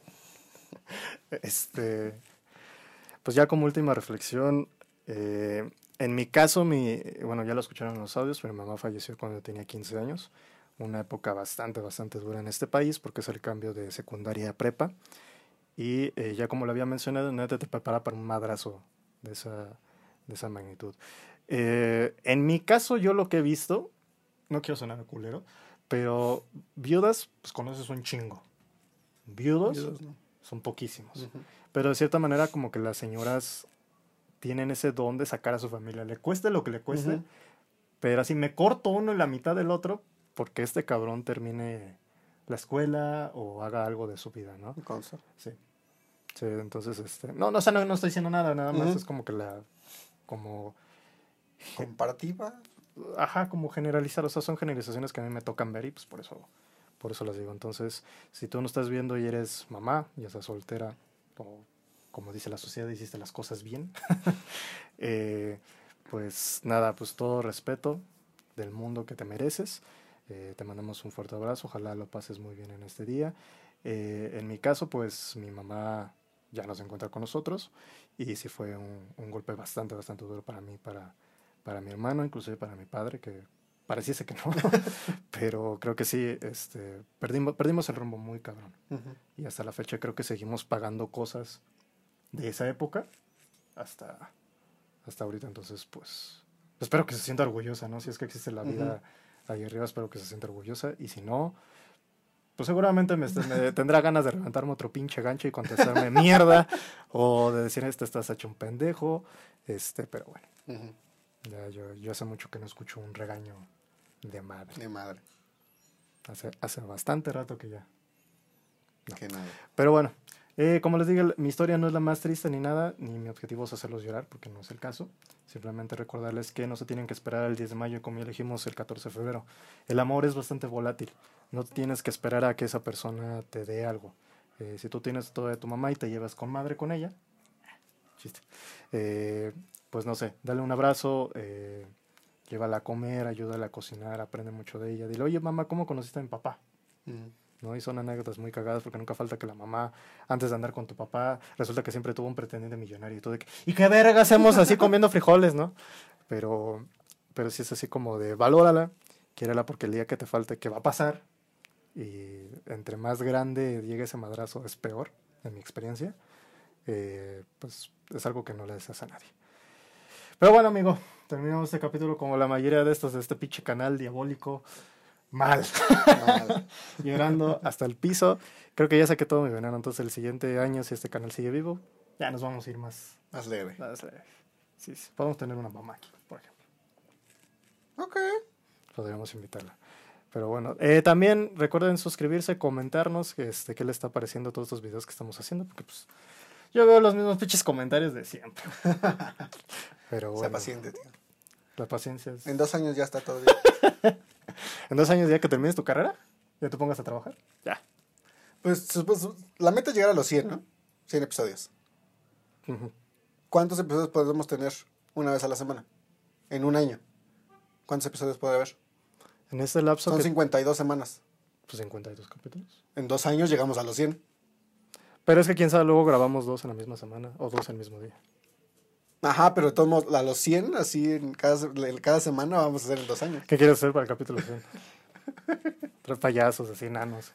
Este, pues ya como última reflexión, eh, en mi caso, mi, bueno, ya lo escucharon en los audios, pero mi mamá falleció cuando tenía 15 años, una época bastante, bastante dura en este país, porque es el cambio de secundaria a prepa, y eh, ya como lo había mencionado, neta te prepara para un madrazo de esa, de esa magnitud. Eh, en mi caso, yo lo que he visto, no quiero sonar culero, pero viudas, pues conoces un chingo. Viudos, Viudos, ¿no? son poquísimos. Pero de cierta manera como que las señoras tienen ese don de sacar a su familia. Le cueste lo que le cueste, pero así me corto uno y la mitad del otro porque este cabrón termine la escuela o haga algo de su vida, ¿no? Consta. Sí. Sí, entonces, este... No, no, o sea, no, no estoy diciendo nada, nada más es como que la... Como... Comparativa. Ajá, como generalizar, o sea, son generalizaciones que a mí me tocan ver y pues por eso, por eso las digo. Entonces, si tú no estás viendo y eres mamá, ya seas soltera, o como dice la sociedad, hiciste las cosas bien, eh, pues nada, pues todo respeto del mundo que te mereces. Eh, te mandamos un fuerte abrazo, ojalá lo pases muy bien en este día. Eh, en mi caso, pues mi mamá ya no se encuentra con nosotros y sí fue un, un golpe bastante, bastante duro para mí, para, para mi hermano, inclusive para mi padre, que pareciese que no, pero creo que sí, este, perdimos, perdimos el rumbo muy cabrón. Y hasta la fecha creo que seguimos pagando cosas de esa época hasta, hasta ahorita. Entonces, pues, espero que se sienta orgullosa, ¿no? Si es que existe la vida ahí arriba, espero que se sienta orgullosa. Y si no, pues seguramente me, me tendrá ganas de levantarme otro pinche gancho y contestarme mierda. O de decir, este estás hecho un pendejo. Este, pero bueno, Ujú. ya yo, yo hace mucho que no escucho un regaño de madre. De madre. Hace, hace bastante rato que ya. Que nada. Pero bueno, Eh, como les digo, mi historia no es la más triste ni nada, ni mi objetivo es hacerlos llorar, porque no es el caso. Simplemente recordarles que no se tienen que esperar al 10 de mayo como ya elegimos el 14 de febrero. El amor es bastante volátil. No tienes que esperar a que esa persona te dé algo. Eh, si tú tienes todo de tu mamá y te llevas con madre con ella, chiste. Eh, pues no sé, dale un abrazo, eh, llévala a comer, ayúdala a cocinar, aprende mucho de ella. Dile, oye mamá, ¿cómo conociste a mi papá? Mm. ¿no? Y son anécdotas muy cagadas porque nunca falta que la mamá, antes de andar con tu papá, resulta que siempre tuvo un pretendiente millonario y todo de que, ¿y qué verga hacemos así comiendo frijoles, no? Pero, pero sí es así como de, valórala, quiérela porque el día que te falte, que va a pasar, y entre más grande llegue ese madrazo es peor, en mi experiencia, eh, pues es algo que no le deseas a nadie. Pero bueno, amigo, terminamos este capítulo como la mayoría de estos de este pinche canal diabólico mal, Mal. llorando hasta el piso. Creo que ya saqué todo mi veneno, entonces el siguiente año, si este canal sigue vivo, ya nos vamos a ir más. Más leve. más leve. Sí, sí. Podemos tener una mamá aquí, por ejemplo. Ok. Podríamos invitarla. Pero bueno, eh, también recuerden suscribirse, comentarnos este, qué les está pareciendo todos estos videos que estamos haciendo, porque pues yo veo los mismos pinches comentarios de siempre. Pero Sea bueno, paciente, tío. la paciencia es... En dos años ya está todo bien. En dos años ya que termines tu carrera, ya te pongas a trabajar. Ya. Pues, pues, la meta es llegar a los 100, ¿no? 100 episodios. ¿Cuántos episodios podemos tener una vez a la semana? En un año. ¿Cuántos episodios puede haber? En este lapso, Son que, 52 semanas. pues 52 capítulos. En dos años llegamos a los 100. Pero es que quién sabe, luego grabamos dos en la misma semana o dos el mismo día. Ajá, pero todos a los 100, así en cada, en cada semana vamos a hacer en dos años. ¿Qué quieres hacer para el capítulo 100? Tres payasos así, enanos,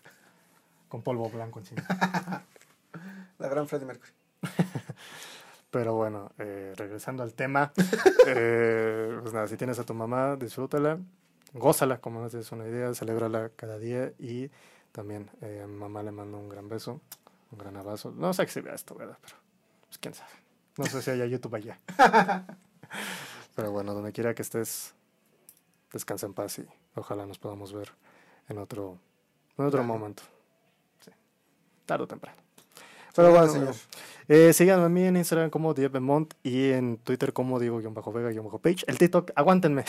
con polvo blanco encima. La gran Freddie Mercury. Pero bueno, eh, regresando al tema, eh, pues nada, si tienes a tu mamá, disfrútala, gózala, como no tienes una idea, celébrala cada día y también eh, a mi mamá le mando un gran beso, un gran abrazo. No sé que se vea esto, ¿verdad? Pero pues quién sabe. No sé si haya YouTube allá. Pero bueno, donde quiera que estés, descansa en paz y ojalá nos podamos ver en otro, en otro momento. Sí. Tarde o temprano. Pero bueno, señor. eh, síganme a mí en Instagram como Diebemont y en Twitter como Diego-Vega-Page. El TikTok, aguántenme.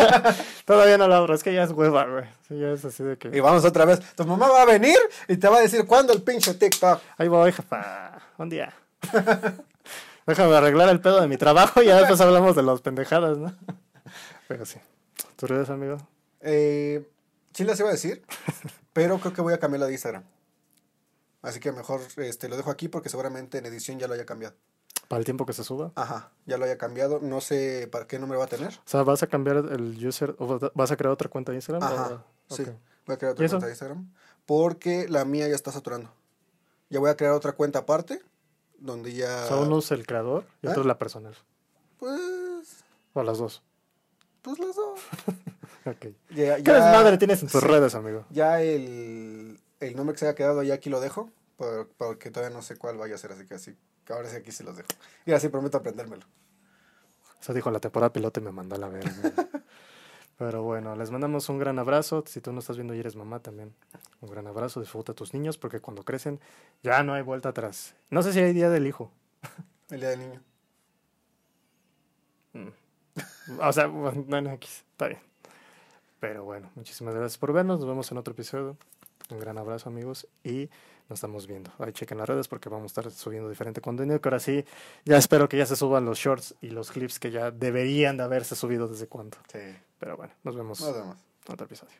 Todavía no lo abro, es que ya es hueva, güey. Sí, ya es así de Y que. vamos otra vez. Tu mamá va a venir y te va a decir cuándo el pinche TikTok. Ahí voy, jefa. Un día. Déjame arreglar el pedo de mi trabajo y ya después hablamos de las pendejadas, ¿no? Pero sí. ¿Tus redes, amigo? Eh, sí las iba a decir, pero creo que voy a cambiar la de Instagram. Así que mejor este, lo dejo aquí porque seguramente en edición ya lo haya cambiado. Para el tiempo que se suba. Ajá, ya lo haya cambiado. No sé para qué número va a tener. O sea, ¿vas a cambiar el user o vas a crear otra cuenta de Instagram? Ajá, o- sí. Voy a crear ¿Y otra cuenta de Instagram. Porque la mía ya está saturando. Ya voy a crear otra cuenta aparte. Donde ya. O sea, uno es el creador y otro ¿Eh? es la personal. Pues. O las dos. Pues las dos. Ok. Ya, ¿Qué ya- desmadre tienes en tus sí. redes, amigo? Ya el, el nombre que se haya quedado ya aquí lo dejo. por- porque todavía no sé cuál vaya a ser. Así que así. ahora sí aquí se los dejo. Y así prometo aprendérmelo. O sea, dijo la temporada piloto y me mandó a la verga. Pero bueno, les mandamos un gran abrazo. Si tú no estás viendo y eres mamá también, un gran abrazo. Disfruta a tus niños porque cuando crecen ya no hay vuelta atrás. No sé si hay día del hijo. El día del niño. O sea, bueno, no, no, X, está bien. Pero bueno, muchísimas gracias por vernos. Nos vemos en otro episodio. Un gran abrazo, amigos. Y nos estamos viendo. Ahí chequen las redes porque vamos a estar subiendo diferente contenido. Que ahora sí, ya espero que ya se suban los shorts y los clips que ya deberían de haberse subido desde cuando. Sí. Pero bueno, nos vemos Nos vemos. en otro episodio.